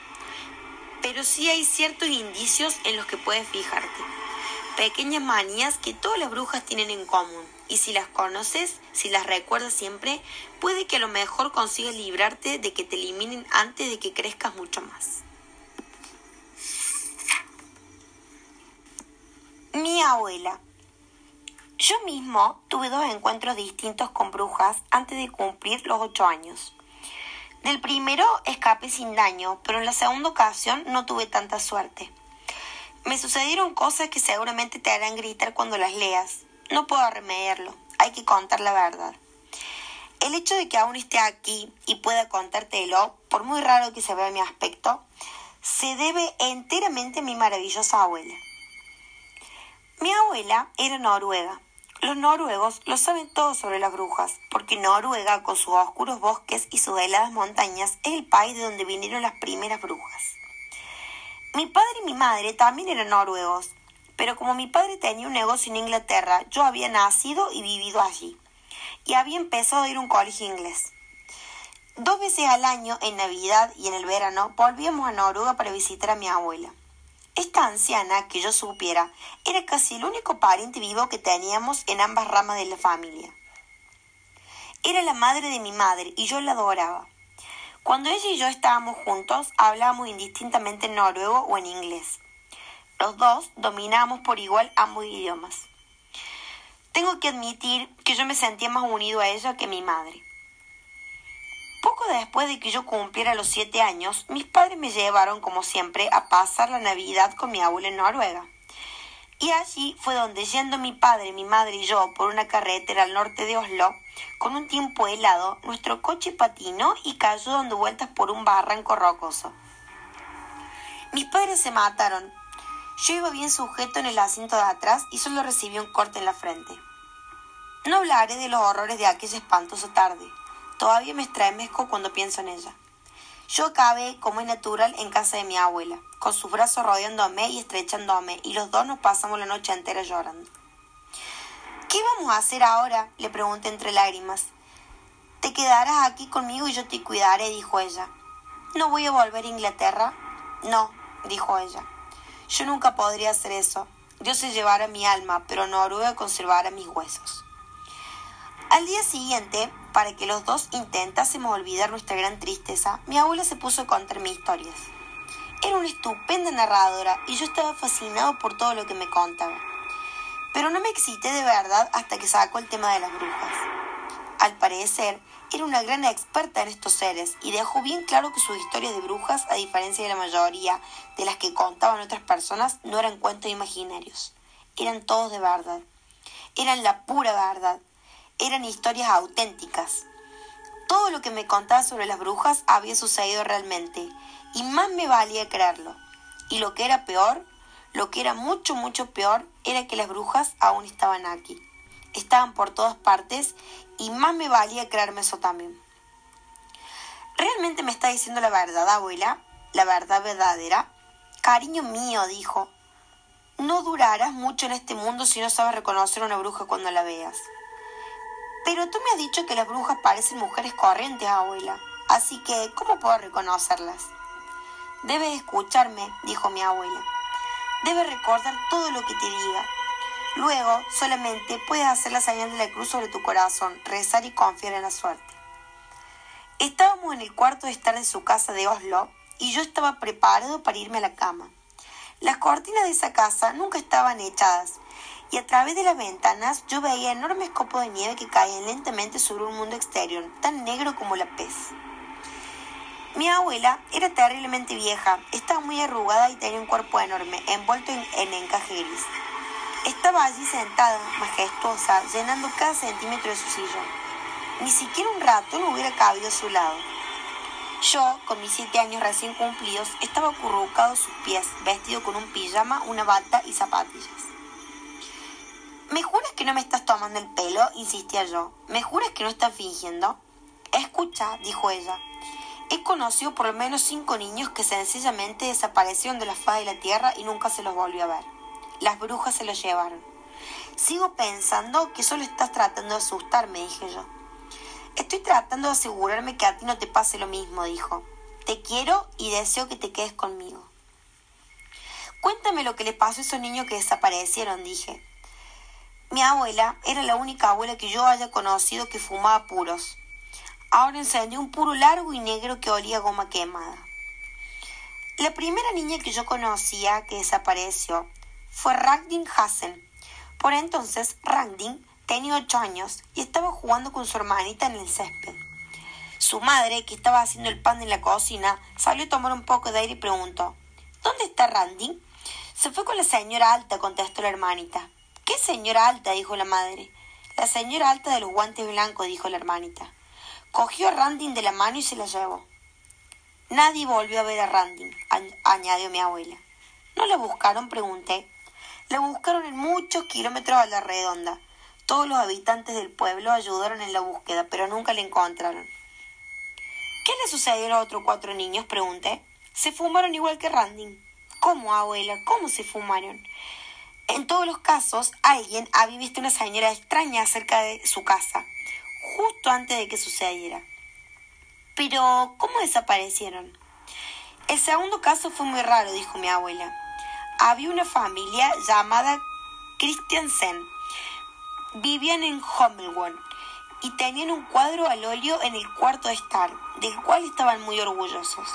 Pero sí hay ciertos indicios en los que puedes fijarte. Pequeñas manías que todas las brujas tienen en común. Y si las conoces, si las recuerdas siempre, puede que a lo mejor consigas librarte de que te eliminen antes de que crezcas mucho más. Mi abuela. Yo mismo tuve dos encuentros distintos con brujas antes de cumplir los ocho años. Del primero escapé sin daño, pero en la segunda ocasión no tuve tanta suerte. Me sucedieron cosas que seguramente te harán gritar cuando las leas. No puedo remediarlo, hay que contar la verdad. El hecho de que aún esté aquí y pueda contártelo, por muy raro que se vea mi aspecto, se debe enteramente a mi maravillosa abuela. Mi abuela era noruega. Los noruegos lo saben todo sobre las brujas, porque Noruega, con sus oscuros bosques y sus heladas montañas, es el país de donde vinieron las primeras brujas. Mi padre y mi madre también eran noruegos, pero como mi padre tenía un negocio en Inglaterra, yo había nacido y vivido allí, y había empezado a ir a un colegio inglés. Dos veces al año, en Navidad y en el verano, volvíamos a Noruega para visitar a mi abuela. Esta anciana, que yo supiera, era casi el único pariente vivo que teníamos en ambas ramas de la familia. Era la madre de mi madre y yo la adoraba. Cuando ella y yo estábamos juntos, hablábamos indistintamente en noruego o en inglés. Los dos dominábamos por igual ambos idiomas. Tengo que admitir que yo me sentía más unido a ella que a mi madre. Poco después de que yo cumpliera los siete años, mis padres me llevaron, como siempre, a pasar la Navidad con mi abuela en Noruega. Y allí fue donde, yendo mi padre, mi madre y yo por una carretera al norte de Oslo, con un tiempo helado, nuestro coche patinó y cayó dando vueltas por un barranco rocoso. Mis padres se mataron, yo iba bien sujeto en el asiento de atrás y solo recibí un corte en la frente. No hablaré de los horrores de aquella espantosa tarde. Todavía me estremezco cuando pienso en ella. Yo acabé, como es natural, en casa de mi abuela, con sus brazos rodeándome y estrechándome, y los dos nos pasamos la noche entera llorando. ¿Qué vamos a hacer ahora? le pregunté entre lágrimas. Te quedarás aquí conmigo y yo te cuidaré, dijo ella. ¿No voy a volver a Inglaterra? No, dijo ella. Yo nunca podría hacer eso. Dios se llevara mi alma, pero Noruega conservara mis huesos. Al día siguiente, para que los dos intentásemos olvidar nuestra gran tristeza, mi abuela se puso a contarme historias. Era una estupenda narradora y yo estaba fascinado por todo lo que me contaba. Pero no me excité de verdad hasta que sacó el tema de las brujas. Al parecer, era una gran experta en estos seres y dejó bien claro que sus historias de brujas, a diferencia de la mayoría de las que contaban otras personas, no eran cuentos imaginarios. Eran todos de verdad. Eran la pura verdad. Eran historias auténticas. Todo lo que me contaba sobre las brujas había sucedido realmente, y más me valía creerlo. Y lo que era peor, lo que era mucho, mucho peor, era que las brujas aún estaban aquí. Estaban por todas partes y más me valía creerme eso también. ¿Realmente me está diciendo la verdad, abuela? ¿La verdad verdadera? Cariño mío, dijo, no durarás mucho en este mundo si no sabes reconocer a una bruja cuando la veas. Pero tú me has dicho que las brujas parecen mujeres corrientes, abuela, así que ¿cómo puedo reconocerlas? Debes escucharme, dijo mi abuela. Debes recordar todo lo que te diga. Luego, solamente puedes hacer la señal de la cruz sobre tu corazón, rezar y confiar en la suerte. Estábamos en el cuarto de estar de su casa de Oslo y yo estaba preparado para irme a la cama. Las cortinas de esa casa nunca estaban echadas y a través de las ventanas yo veía enormes copos de nieve que caían lentamente sobre un mundo exterior, tan negro como la pez. Mi abuela era terriblemente vieja, estaba muy arrugada y tenía un cuerpo enorme, envuelto en, en encaje gris. Estaba allí sentada, majestuosa, llenando cada centímetro de su sillón. Ni siquiera un rato no hubiera cabido a su lado. Yo, con mis siete años recién cumplidos, estaba acurrucado a sus pies, vestido con un pijama, una bata y zapatillas. ¿Me juras que no me estás tomando el pelo? insistía yo. ¿Me juras que no estás fingiendo? Escucha, dijo ella. He conocido por lo menos cinco niños que sencillamente desaparecieron de la faz de la tierra y nunca se los volvió a ver. Las brujas se los llevaron. Sigo pensando que solo estás tratando de asustarme, dije yo. Estoy tratando de asegurarme que a ti no te pase lo mismo, dijo. Te quiero y deseo que te quedes conmigo. Cuéntame lo que le pasó a esos niños que desaparecieron, dije. Mi abuela era la única abuela que yo haya conocido que fumaba puros. Ahora encendió un puro largo y negro que olía a goma quemada. La primera niña que yo conocía que desapareció fue Ragdin Hassen. Por entonces, Ragdin tenía ocho años y estaba jugando con su hermanita en el césped. Su madre, que estaba haciendo el pan en la cocina, salió a tomar un poco de aire y preguntó ¿Dónde está Randy? Se fue con la señora alta, contestó la hermanita. ¿Qué señora alta? dijo la madre. La señora alta de los guantes blancos, dijo la hermanita. Cogió a Randin de la mano y se la llevó. Nadie volvió a ver a Randin, añadió mi abuela. ¿No la buscaron? pregunté. La buscaron en muchos kilómetros a la redonda. Todos los habitantes del pueblo ayudaron en la búsqueda, pero nunca la encontraron. ¿Qué le sucedió a los otros cuatro niños? pregunté. Se fumaron igual que Randin. ¿Cómo, abuela? ¿Cómo se fumaron? En todos los casos, alguien había visto una señora extraña cerca de su casa, justo antes de que sucediera. Pero, ¿cómo desaparecieron? El segundo caso fue muy raro, dijo mi abuela. Había una familia llamada Christiansen. Vivían en Hommelwon y tenían un cuadro al óleo en el cuarto de estar, del cual estaban muy orgullosos.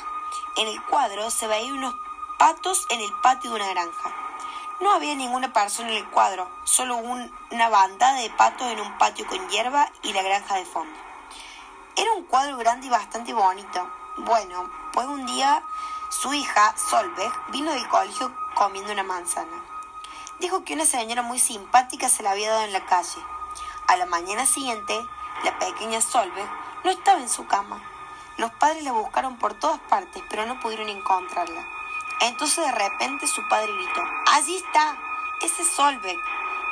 En el cuadro se veían unos patos en el patio de una granja. No había ninguna persona en el cuadro, solo una bandada de patos en un patio con hierba y la granja de fondo. Era un cuadro grande y bastante bonito. Bueno, pues un día su hija, Solveig, vino del colegio comiendo una manzana. Dijo que una señora muy simpática se la había dado en la calle. A la mañana siguiente, la pequeña Solveig no estaba en su cama. Los padres la buscaron por todas partes, pero no pudieron encontrarla. Entonces de repente su padre gritó, Allí está, ese es Solveig.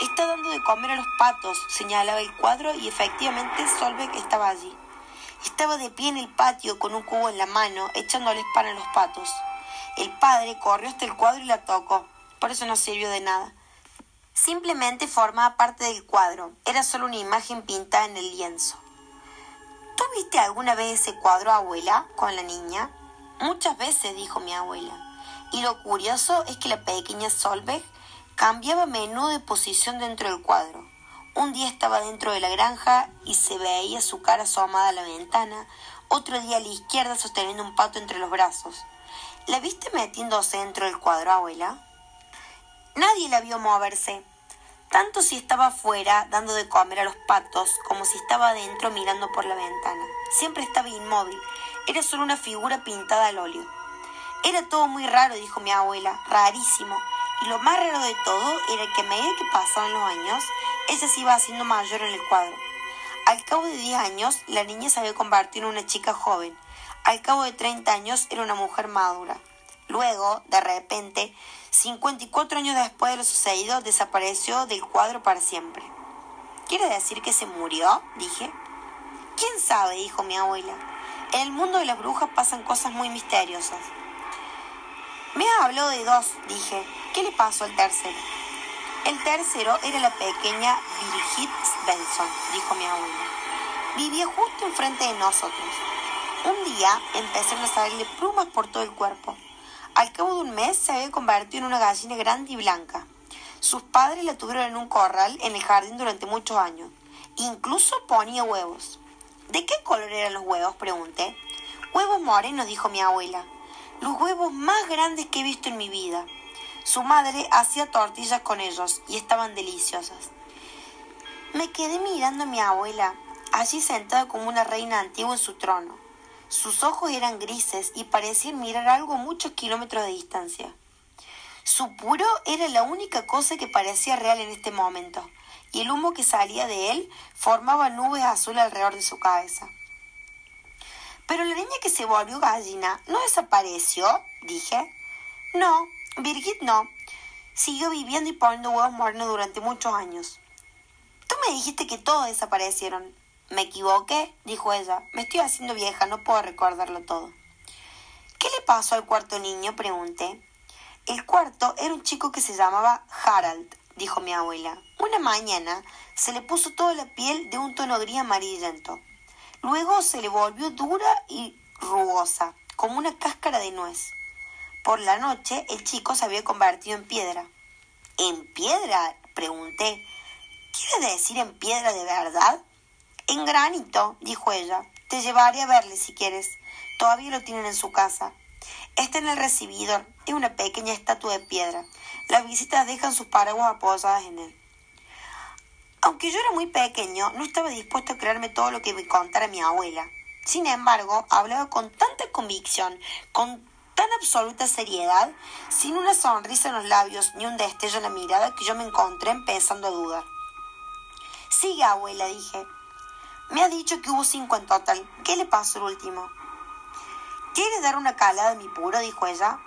Está dando de comer a los patos, señalaba el cuadro y efectivamente Solveig estaba allí. Estaba de pie en el patio con un cubo en la mano, echándoles pan a los patos. El padre corrió hasta el cuadro y la tocó. Por eso no sirvió de nada. Simplemente formaba parte del cuadro. Era solo una imagen pintada en el lienzo. ¿Tú viste alguna vez ese cuadro, abuela, con la niña? Muchas veces, dijo mi abuela. Y lo curioso es que la pequeña Solveig cambiaba a menudo de posición dentro del cuadro. Un día estaba dentro de la granja y se veía su cara asomada a la ventana, otro día a la izquierda sosteniendo un pato entre los brazos. ¿La viste metiéndose dentro del cuadro, abuela? Nadie la vio moverse, tanto si estaba afuera dando de comer a los patos como si estaba adentro mirando por la ventana. Siempre estaba inmóvil, era solo una figura pintada al óleo. Era todo muy raro, dijo mi abuela, rarísimo. Y lo más raro de todo era que a medida que pasaban los años, ella se iba haciendo mayor en el cuadro. Al cabo de 10 años, la niña se había convertido en una chica joven. Al cabo de 30 años, era una mujer madura. Luego, de repente, 54 años después de lo sucedido, desapareció del cuadro para siempre. ¿Quiere decir que se murió? dije. ¿Quién sabe? dijo mi abuela. En el mundo de las brujas pasan cosas muy misteriosas. Me habló de dos, dije. ¿Qué le pasó al tercero? El tercero era la pequeña Birgit Svensson, dijo mi abuela. Vivía justo enfrente de nosotros. Un día empezaron a salirle plumas por todo el cuerpo. Al cabo de un mes se había convertido en una gallina grande y blanca. Sus padres la tuvieron en un corral en el jardín durante muchos años. Incluso ponía huevos. ¿De qué color eran los huevos? pregunté. Huevos morenos, dijo mi abuela. Los huevos más grandes que he visto en mi vida. Su madre hacía tortillas con ellos y estaban deliciosas. Me quedé mirando a mi abuela, allí sentada como una reina antigua en su trono. Sus ojos eran grises y parecían mirar algo muchos kilómetros de distancia. Su puro era la única cosa que parecía real en este momento, y el humo que salía de él formaba nubes azules alrededor de su cabeza. Pero la niña que se volvió gallina no desapareció, dije. No, Birgit no. Siguió viviendo y poniendo huevos morenos durante muchos años. Tú me dijiste que todos desaparecieron. Me equivoqué, dijo ella. Me estoy haciendo vieja, no puedo recordarlo todo. ¿Qué le pasó al cuarto niño? pregunté. El cuarto era un chico que se llamaba Harald, dijo mi abuela. Una mañana se le puso toda la piel de un tono gris amarillento. Luego se le volvió dura y rugosa, como una cáscara de nuez. Por la noche el chico se había convertido en piedra. ¿En piedra? pregunté. ¿Quiere decir en piedra de verdad? En granito, dijo ella. Te llevaré a verle si quieres. Todavía lo tienen en su casa. Está en el recibidor. Es una pequeña estatua de piedra. Las visitas dejan sus paraguas apoyadas en él. Aunque yo era muy pequeño, no estaba dispuesto a creerme todo lo que me contara mi abuela. Sin embargo, hablaba con tanta convicción, con tan absoluta seriedad, sin una sonrisa en los labios ni un destello en la mirada, que yo me encontré empezando a dudar. Sigue, abuela, dije. Me ha dicho que hubo cinco en total. ¿Qué le pasó el último? ¿Quieres dar una calada de mi puro? dijo ella.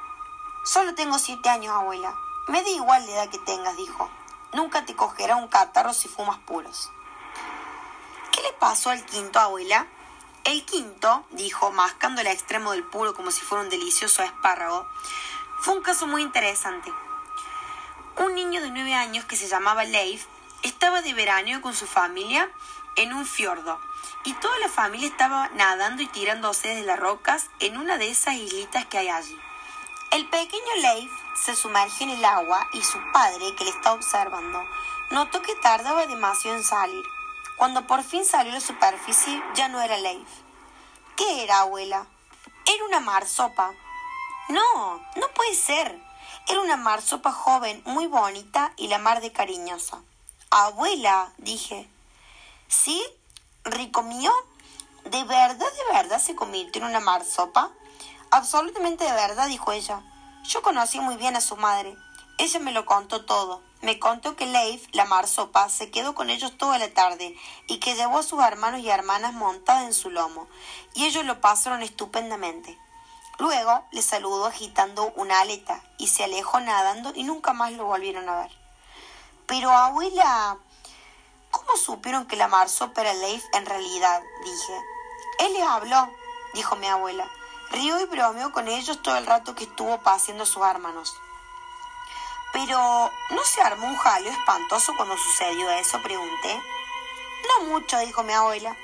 Solo tengo siete años, abuela. Me da igual la edad que tengas, dijo. Nunca te cogerá un catarro si fumas puros. ¿Qué le pasó al quinto, abuela? El quinto, dijo, mascando el extremo del puro como si fuera un delicioso espárrago, fue un caso muy interesante. Un niño de nueve años que se llamaba Leif estaba de verano con su familia en un fiordo y toda la familia estaba nadando y tirándose desde las rocas en una de esas islitas que hay allí. El pequeño Leif se sumergió en el agua y su padre, que le estaba observando, notó que tardaba demasiado en salir. Cuando por fin salió a la superficie, ya no era Leif. ¿Qué era, abuela? Era una marsopa. No, no puede ser. Era una marsopa joven, muy bonita y la mar de cariñosa. Abuela, dije, ¿Sí? ¿Rico mío? ¿De verdad, de verdad se convirtió en una marsopa? Absolutamente de verdad, dijo ella. Yo conocí muy bien a su madre. Ella me lo contó todo. Me contó que Leif, la marsopa, se quedó con ellos toda la tarde y que llevó a sus hermanos y hermanas montadas en su lomo, y ellos lo pasaron estupendamente. Luego le saludó agitando una aleta y se alejó nadando y nunca más lo volvieron a ver. Pero abuela, ¿Cómo supieron que la marsopa era Leif en realidad? dije. Él les habló, dijo mi abuela. Río y bromeó con ellos todo el rato que estuvo paseando a sus hermanos. Pero, ¿no se armó un jaleo espantoso cuando sucedió eso? pregunté. No mucho, dijo mi abuela.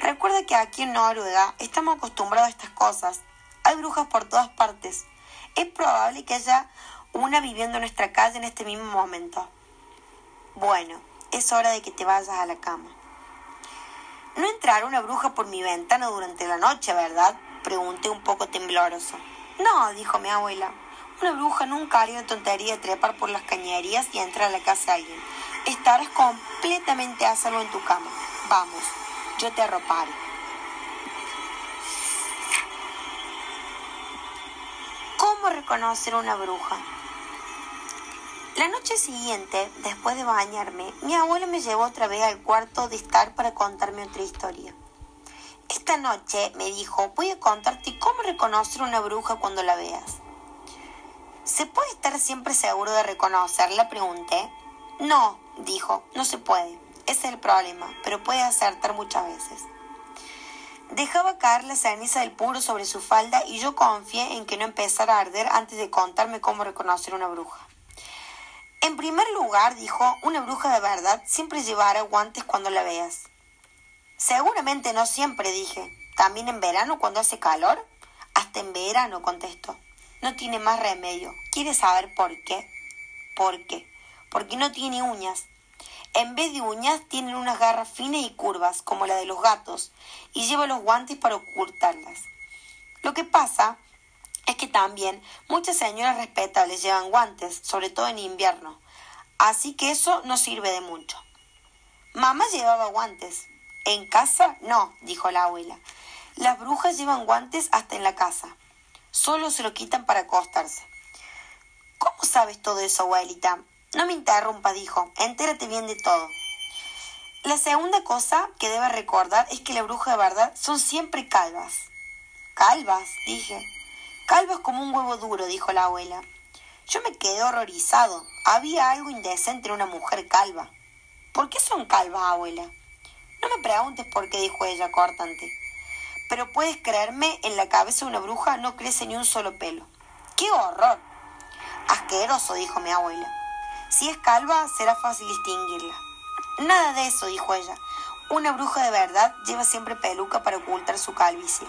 Recuerda que aquí en Noruega estamos acostumbrados a estas cosas. Hay brujas por todas partes. Es probable que haya una viviendo en nuestra calle en este mismo momento. Bueno, es hora de que te vayas a la cama. No entrará una bruja por mi ventana durante la noche, ¿verdad? Pregunté un poco tembloroso. No, dijo mi abuela. Una bruja nunca haría la tontería de trepar por las cañerías y entrar a la casa de alguien. Estarás completamente a salvo en tu cama. Vamos, yo te arroparé. ¿Cómo reconocer una bruja? La noche siguiente, después de bañarme, mi abuela me llevó otra vez al cuarto de estar para contarme otra historia. Esta noche, me dijo, voy a contarte cómo reconocer una bruja cuando la veas. ¿Se puede estar siempre seguro de reconocerla? Pregunté. No, dijo, no se puede. Ese es el problema, pero puede acertar muchas veces. Dejaba caer la ceniza del puro sobre su falda y yo confié en que no empezara a arder antes de contarme cómo reconocer una bruja. En primer lugar, dijo, una bruja de verdad siempre llevará guantes cuando la veas. Seguramente no siempre, dije. ¿También en verano cuando hace calor? Hasta en verano, contestó. No tiene más remedio. ¿Quieres saber por qué? ¿Por qué? Porque no tiene uñas. En vez de uñas tienen unas garras finas y curvas, como la de los gatos, y lleva los guantes para ocultarlas. Lo que pasa es que también muchas señoras respetables llevan guantes, sobre todo en invierno. Así que eso no sirve de mucho. Mamá llevaba guantes. En casa no, dijo la abuela. Las brujas llevan guantes hasta en la casa. Solo se lo quitan para acostarse. ¿Cómo sabes todo eso, abuelita? No me interrumpa, dijo. Entérate bien de todo. La segunda cosa que debes recordar es que la bruja de verdad son siempre calvas. Calvas, dije. Calvas como un huevo duro, dijo la abuela. Yo me quedé horrorizado. Había algo indecente en una mujer calva. ¿Por qué son calvas, abuela? No me preguntes por qué, dijo ella cortante. Pero puedes creerme, en la cabeza de una bruja no crece ni un solo pelo. ¡Qué horror! Asqueroso, dijo mi abuela. Si es calva, será fácil distinguirla. Nada de eso, dijo ella. Una bruja de verdad lleva siempre peluca para ocultar su calvicie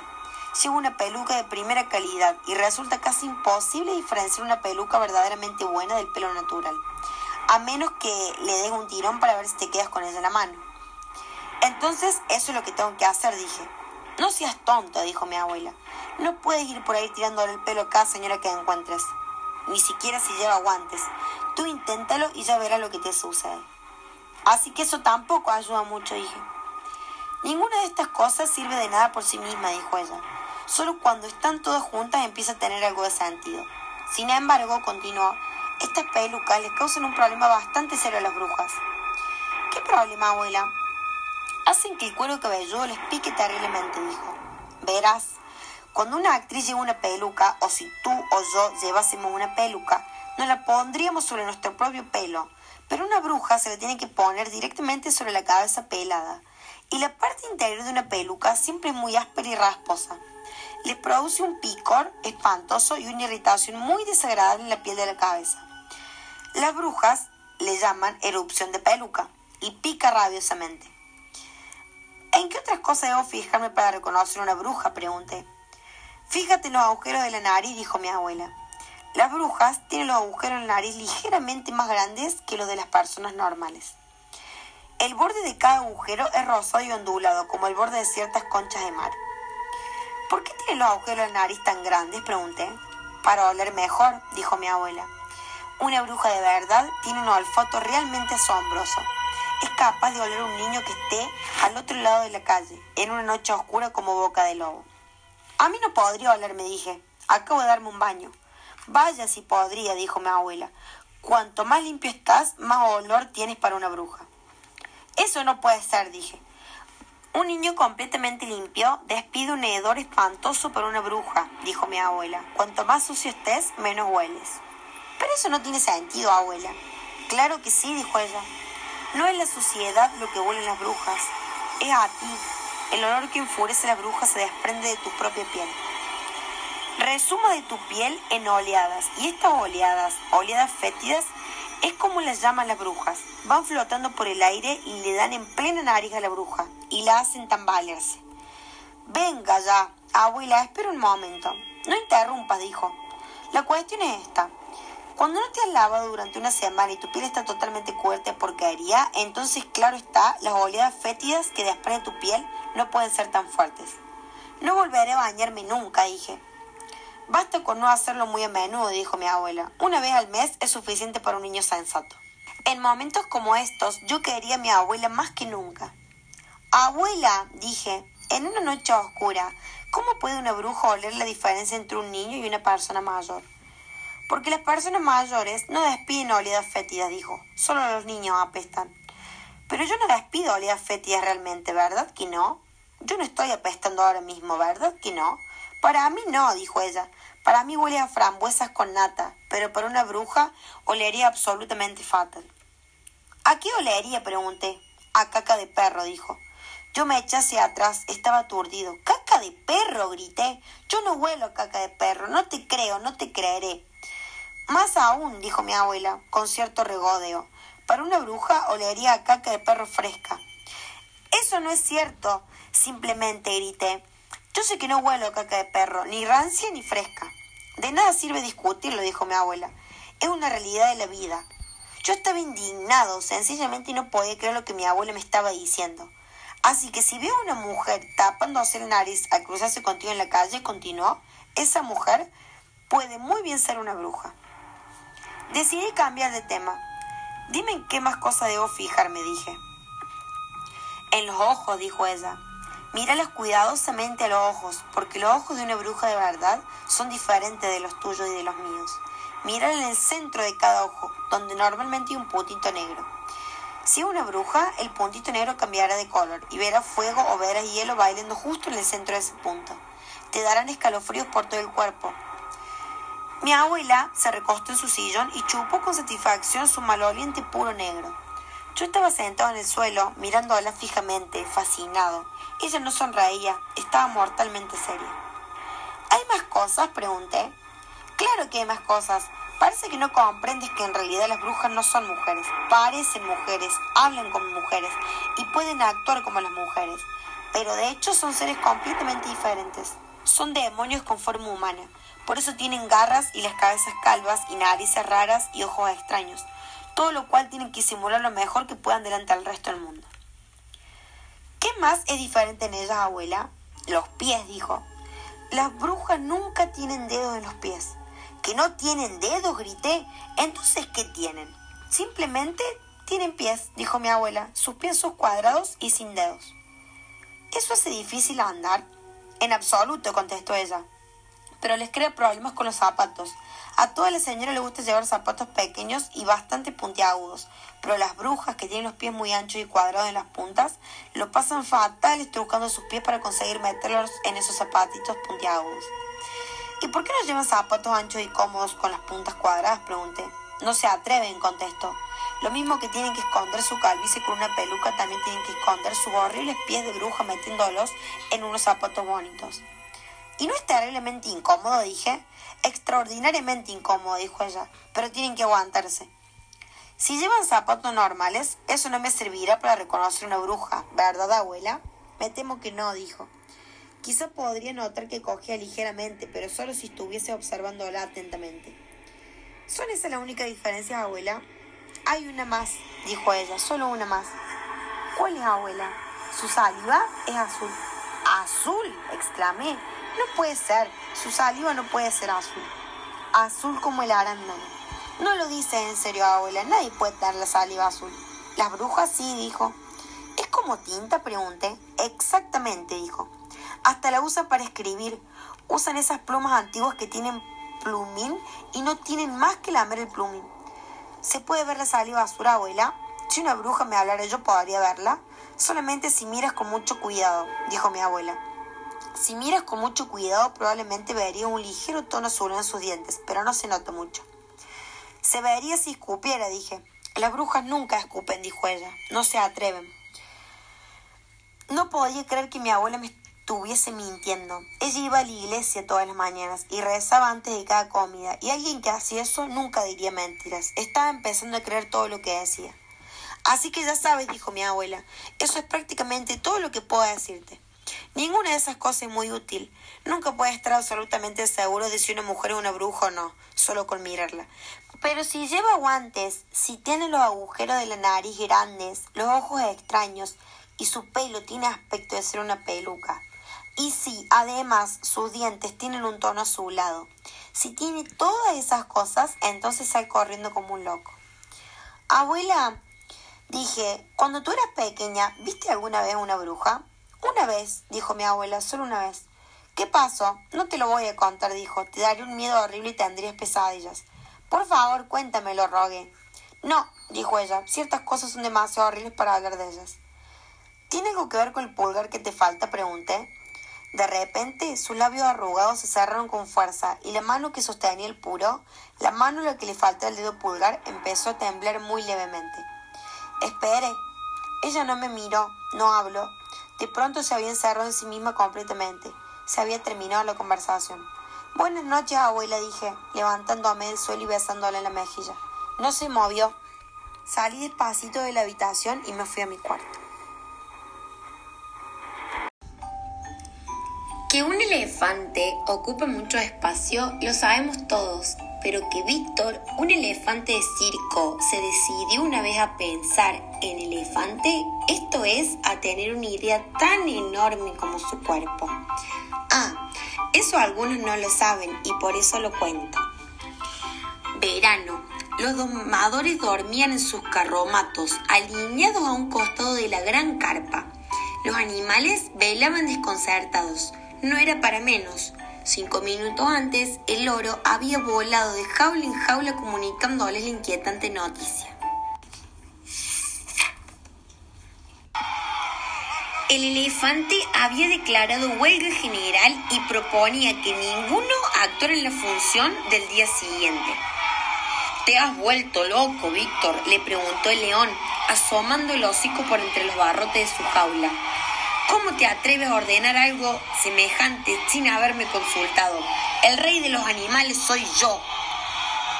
lleva una peluca de primera calidad y resulta casi imposible diferenciar una peluca verdaderamente buena del pelo natural, a menos que le des un tirón para ver si te quedas con ella en la mano. Entonces, eso es lo que tengo que hacer, dije. No seas tonto, dijo mi abuela. No puedes ir por ahí tirándole el pelo a cada señora que encuentres, ni siquiera si lleva guantes. Tú inténtalo y ya verás lo que te sucede. Así que eso tampoco ayuda mucho, dije. Ninguna de estas cosas sirve de nada por sí misma, dijo ella. Solo cuando están todas juntas empieza a tener algo de sentido. Sin embargo, continuó, estas pelucas les causan un problema bastante serio a las brujas. ¿Qué problema, abuela? Hacen que el cuero cabelludo les pique terriblemente, dijo. Verás, cuando una actriz lleva una peluca, o si tú o yo llevásemos una peluca, nos la pondríamos sobre nuestro propio pelo, pero una bruja se la tiene que poner directamente sobre la cabeza pelada, y la parte interior de una peluca siempre muy áspera y rasposa le produce un picor espantoso y una irritación muy desagradable en la piel de la cabeza. Las brujas le llaman erupción de peluca y pica rabiosamente. ¿En qué otras cosas debo fijarme para reconocer una bruja? pregunté. Fíjate en los agujeros de la nariz, dijo mi abuela. Las brujas tienen los agujeros en la nariz ligeramente más grandes que los de las personas normales. El borde de cada agujero es rosado y ondulado, como el borde de ciertas conchas de mar. ¿Por qué tiene los agujeros de la nariz tan grandes? pregunté. Para oler mejor, dijo mi abuela. Una bruja de verdad tiene un olfato realmente asombroso. Es capaz de oler a un niño que esté al otro lado de la calle, en una noche oscura como boca de lobo. A mí no podría oler, me dije. Acabo de darme un baño. Vaya si podría, dijo mi abuela. Cuanto más limpio estás, más olor tienes para una bruja. Eso no puede ser, dije. Un niño completamente limpio despide un hedor espantoso por una bruja, dijo mi abuela. Cuanto más sucio estés, menos hueles. Pero eso no tiene sentido, abuela. Claro que sí, dijo ella. No es la suciedad lo que huelen las brujas, es a ti. El olor que enfurece a la bruja se desprende de tu propia piel. Resuma de tu piel en oleadas, y estas oleadas, oleadas fétidas, es como las llaman las brujas. Van flotando por el aire y le dan en plena nariz a la bruja y la hacen tambalearse. Venga ya, abuela, espera un momento. No interrumpas, dijo. La cuestión es esta. Cuando no te has lavado durante una semana y tu piel está totalmente cubierta de porquería, entonces claro está, las oleadas fétidas que desprende tu piel no pueden ser tan fuertes. No volveré a bañarme nunca, dije. Basta con no hacerlo muy a menudo, dijo mi abuela. Una vez al mes es suficiente para un niño sensato. En momentos como estos, yo quería a mi abuela más que nunca. Abuela, dije, en una noche oscura, ¿cómo puede una bruja oler la diferencia entre un niño y una persona mayor? Porque las personas mayores no despiden oleadas fétidas, dijo. Solo los niños apestan. Pero yo no despido oleadas fétidas realmente, ¿verdad que no? Yo no estoy apestando ahora mismo, ¿verdad que no? Para mí no, dijo ella. Para mí huele a frambuesas con nata, pero para una bruja olería absolutamente fatal. ¿A qué olería? pregunté. A caca de perro, dijo. Yo me eché hacia atrás, estaba aturdido. ¡Caca de perro! grité. Yo no huelo a caca de perro, no te creo, no te creeré. Más aún, dijo mi abuela, con cierto regodeo. Para una bruja olería a caca de perro fresca. Eso no es cierto, simplemente grité. Yo sé que no huelo a caca de perro, ni rancia ni fresca. De nada sirve discutirlo, dijo mi abuela. Es una realidad de la vida. Yo estaba indignado, sencillamente no podía creer lo que mi abuela me estaba diciendo. Así que si veo a una mujer tapándose el nariz al cruzarse contigo en la calle, continuó, esa mujer puede muy bien ser una bruja. Decidí cambiar de tema. Dime en qué más cosa debo fijarme, dije. En los ojos, dijo ella. Míralas cuidadosamente a los ojos, porque los ojos de una bruja de verdad son diferentes de los tuyos y de los míos. Mira en el centro de cada ojo, donde normalmente hay un puntito negro. Si es una bruja, el puntito negro cambiará de color y verás fuego o verás hielo bailando justo en el centro de ese punto. Te darán escalofríos por todo el cuerpo, mi abuela se recostó en su sillón y chupó con satisfacción su maloliente puro negro. Yo estaba sentado en el suelo, mirándola fijamente, fascinado. Ella no sonreía, estaba mortalmente seria. ¿Hay más cosas? pregunté. Claro que hay más cosas. Parece que no comprendes que en realidad las brujas no son mujeres. Parecen mujeres, hablan como mujeres y pueden actuar como las mujeres. Pero de hecho son seres completamente diferentes. Son demonios con forma humana. Por eso tienen garras y las cabezas calvas y narices raras y ojos extraños, todo lo cual tienen que simular lo mejor que puedan delante del resto del mundo. ¿Qué más es diferente en ellas, abuela? Los pies, dijo. Las brujas nunca tienen dedos en los pies. ¿Que no tienen dedos? grité. Entonces, ¿qué tienen? Simplemente tienen pies, dijo mi abuela. Sus pies son cuadrados y sin dedos. ¿Eso hace difícil andar? En absoluto, contestó ella pero les crea problemas con los zapatos. A todas las señoras les gusta llevar zapatos pequeños y bastante puntiagudos, pero las brujas que tienen los pies muy anchos y cuadrados en las puntas lo pasan fatal estrucando sus pies para conseguir meterlos en esos zapatitos puntiagudos. ¿Y por qué no llevan zapatos anchos y cómodos con las puntas cuadradas? pregunté. No se atreven, contestó. Lo mismo que tienen que esconder su calvicie con una peluca, también tienen que esconder sus horribles pies de bruja metiéndolos en unos zapatos bonitos. ¿Y no es terriblemente incómodo? dije. Extraordinariamente incómodo, dijo ella, pero tienen que aguantarse. Si llevan zapatos normales, eso no me servirá para reconocer una bruja, ¿verdad, abuela? Me temo que no, dijo. Quizá podría notar que cogía ligeramente, pero solo si estuviese observándola atentamente. ¿Son esas las únicas diferencias, abuela? Hay una más, dijo ella, solo una más. ¿Cuál es, abuela? Su saliva es azul. ¿Azul? Exclamé. No puede ser, su saliva no puede ser azul. Azul como el arándano. No lo dice en serio, abuela, nadie puede dar la saliva azul. Las brujas sí, dijo. ¿Es como tinta? pregunté. Exactamente, dijo. Hasta la usan para escribir. Usan esas plumas antiguas que tienen plumín y no tienen más que lamer el plumín. ¿Se puede ver la saliva azul, abuela? Si una bruja me hablara, yo podría verla. Solamente si miras con mucho cuidado, dijo mi abuela. Si miras con mucho cuidado, probablemente vería un ligero tono azul en sus dientes, pero no se nota mucho. Se vería si escupiera, dije. Las brujas nunca escupen, dijo ella. No se atreven. No podía creer que mi abuela me estuviese mintiendo. Ella iba a la iglesia todas las mañanas y rezaba antes de cada comida, y alguien que hacía eso nunca diría mentiras. Estaba empezando a creer todo lo que decía. Así que ya sabes, dijo mi abuela, eso es prácticamente todo lo que puedo decirte. Ninguna de esas cosas es muy útil. Nunca puedes estar absolutamente seguro de si una mujer es una bruja o no, solo con mirarla. Pero si lleva guantes, si tiene los agujeros de la nariz grandes, los ojos extraños y su pelo tiene aspecto de ser una peluca, y si además sus dientes tienen un tono azulado, si tiene todas esas cosas, entonces sale corriendo como un loco. Abuela, dije, cuando tú eras pequeña, ¿viste alguna vez una bruja? Una vez, dijo mi abuela, solo una vez. ¿Qué pasó? No te lo voy a contar, dijo. Te daría un miedo horrible y tendrías pesadillas. Por favor, cuéntamelo, rogué. No, dijo ella, ciertas cosas son demasiado horribles para hablar de ellas. ¿Tiene algo que ver con el pulgar que te falta? pregunté. De repente, sus labios arrugados se cerraron con fuerza y la mano que sostenía el puro, la mano a la que le faltaba el dedo pulgar, empezó a temblar muy levemente. Espere. Ella no me miró, no habló. De pronto se había encerrado en sí misma completamente. Se había terminado la conversación. Buenas noches, abuela, dije, levantándome del suelo y besándole en la mejilla. No se movió. Salí despacito de la habitación y me fui a mi cuarto. Que un elefante ocupa mucho espacio lo sabemos todos, pero que Víctor, un elefante de circo, se decidió una vez a pensar en elefante, esto es, a tener una idea tan enorme como su cuerpo. Ah, eso algunos no lo saben y por eso lo cuento. Verano. Los domadores dormían en sus carromatos, alineados a un costado de la gran carpa. Los animales velaban desconcertados. No era para menos. Cinco minutos antes, el loro había volado de jaula en jaula comunicándoles la inquietante noticia. El elefante había declarado huelga general y proponía que ninguno actuara en la función del día siguiente. ¿Te has vuelto loco, Víctor? le preguntó el león, asomando el hocico por entre los barrotes de su jaula. ¿Cómo te atreves a ordenar algo semejante sin haberme consultado? El rey de los animales soy yo.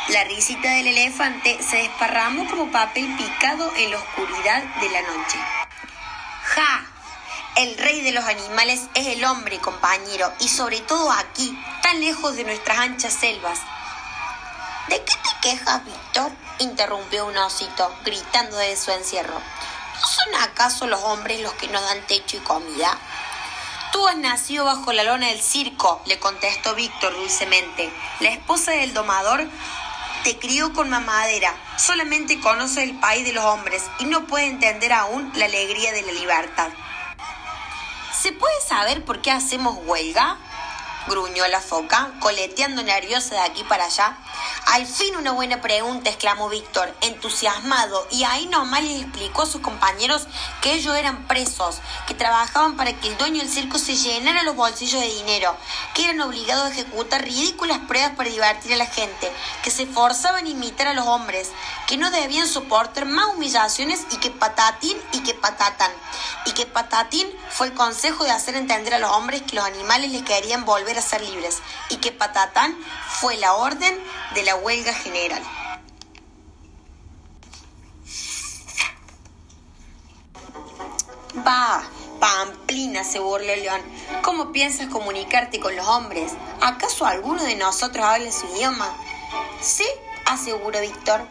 La risita del elefante se desparramó como papel picado en la oscuridad de la noche. ¡Ja! El rey de los animales es el hombre, compañero, y sobre todo aquí, tan lejos de nuestras anchas selvas. ¿De qué te quejas, Víctor? interrumpió un osito, gritando desde su encierro. ¿No son acaso los hombres los que nos dan techo y comida? Tú has nacido bajo la lona del circo, le contestó Víctor dulcemente. La esposa del domador te crió con mamadera, solamente conoce el país de los hombres y no puede entender aún la alegría de la libertad. ¿Se puede saber por qué hacemos huelga? Gruñó la foca, coleteando nerviosa de aquí para allá. Al fin una buena pregunta, exclamó Víctor, entusiasmado, y ahí nomás les explicó a sus compañeros que ellos eran presos, que trabajaban para que el dueño del circo se llenara los bolsillos de dinero, que eran obligados a ejecutar ridículas pruebas para divertir a la gente, que se forzaban a imitar a los hombres, que no debían soportar más humillaciones y que patatín y que patatan, y que patatín fue el consejo de hacer entender a los hombres que los animales les querían volver a ser libres, y que patatán fue la orden de la huelga general. Bah, Pamplina, se burló León. ¿Cómo piensas comunicarte con los hombres? ¿Acaso alguno de nosotros habla su idioma? Sí, aseguró Víctor.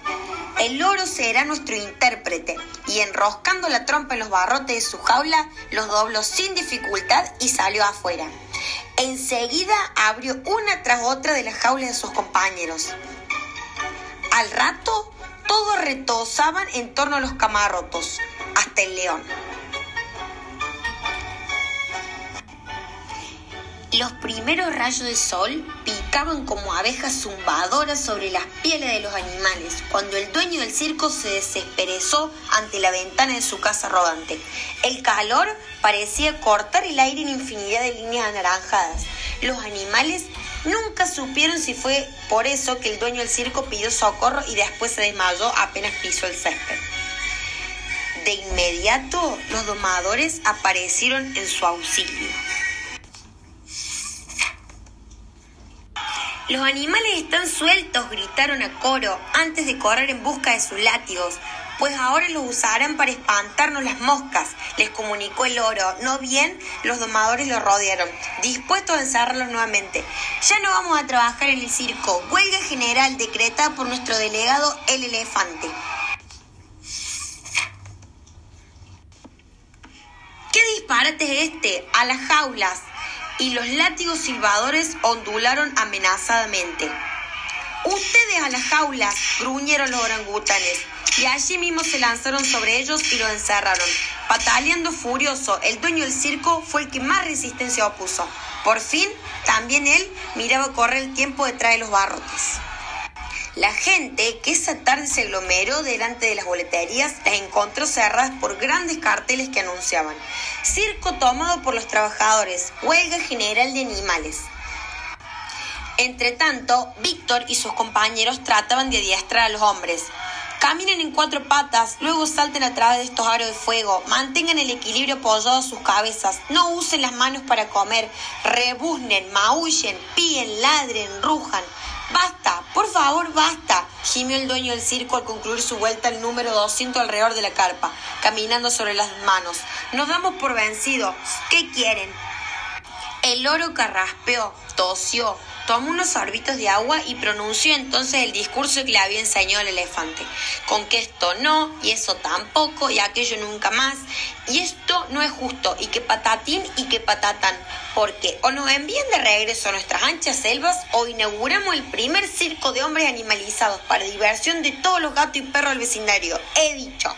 El loro será nuestro intérprete, y enroscando la trompa en los barrotes de su jaula, los dobló sin dificultad y salió afuera. Enseguida abrió una tras otra de las jaulas de sus compañeros. Al rato, todos retozaban en torno a los camarrotos, hasta el león. Los primeros rayos de sol picaban como abejas zumbadoras sobre las pieles de los animales, cuando el dueño del circo se desesperezó ante la ventana de su casa rodante. El calor parecía cortar el aire en infinidad de líneas anaranjadas. Los animales nunca supieron si fue por eso que el dueño del circo pidió socorro y después se desmayó apenas pisó el césped. De inmediato, los domadores aparecieron en su auxilio. Los animales están sueltos, gritaron a coro antes de correr en busca de sus látigos. pues ahora lo usarán para espantarnos las moscas, les comunicó el oro. No bien, los domadores lo rodearon, dispuestos a encerrarlos nuevamente. Ya no vamos a trabajar en el circo. Huelga general decretada por nuestro delegado, el elefante. ¿Qué disparate es este? A las jaulas. Y los látigos silbadores ondularon amenazadamente. Ustedes a las jaulas, gruñeron los orangutanes, y allí mismo se lanzaron sobre ellos y los encerraron. Pataleando furioso, el dueño del circo fue el que más resistencia opuso. Por fin, también él miraba correr el tiempo detrás de los barrotes. La gente que esa tarde se aglomeró delante de las boleterías las encontró cerradas por grandes carteles que anunciaban Circo tomado por los trabajadores, huelga general de animales. Entre tanto, Víctor y sus compañeros trataban de adiestrar a los hombres. Caminen en cuatro patas, luego salten a través de estos aros de fuego, mantengan el equilibrio apoyado a sus cabezas, no usen las manos para comer, rebuznen, maullen, píen, ladren, rujan. Basta, por favor, basta, gimió el dueño del circo al concluir su vuelta al número 200 alrededor de la carpa, caminando sobre las manos. Nos damos por vencidos. ¿Qué quieren? El loro carraspeó, tosió, tomó unos sorbitos de agua y pronunció entonces el discurso que le había enseñado el elefante. Con que esto no, y eso tampoco, y aquello nunca más, y esto no es justo, y que patatín y que patatán, porque o nos envían de regreso a nuestras anchas selvas o inauguramos el primer circo de hombres animalizados para diversión de todos los gatos y perros del vecindario. He dicho.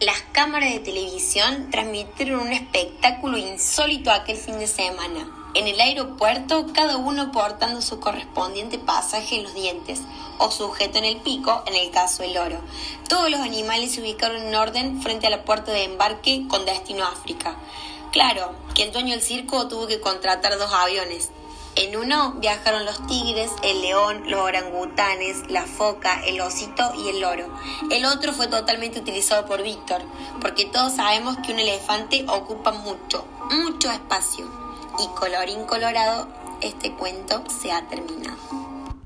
Las cámaras de televisión transmitieron un espectáculo insólito aquel fin de semana. En el aeropuerto, cada uno portando su correspondiente pasaje en los dientes o sujeto en el pico, en el caso del oro. Todos los animales se ubicaron en orden frente a la puerta de embarque con destino a África. Claro que el dueño del circo tuvo que contratar dos aviones, en uno viajaron los tigres, el león, los orangutanes, la foca, el osito y el loro. El otro fue totalmente utilizado por Víctor, porque todos sabemos que un elefante ocupa mucho, mucho espacio. Y colorín colorado, este cuento se ha terminado.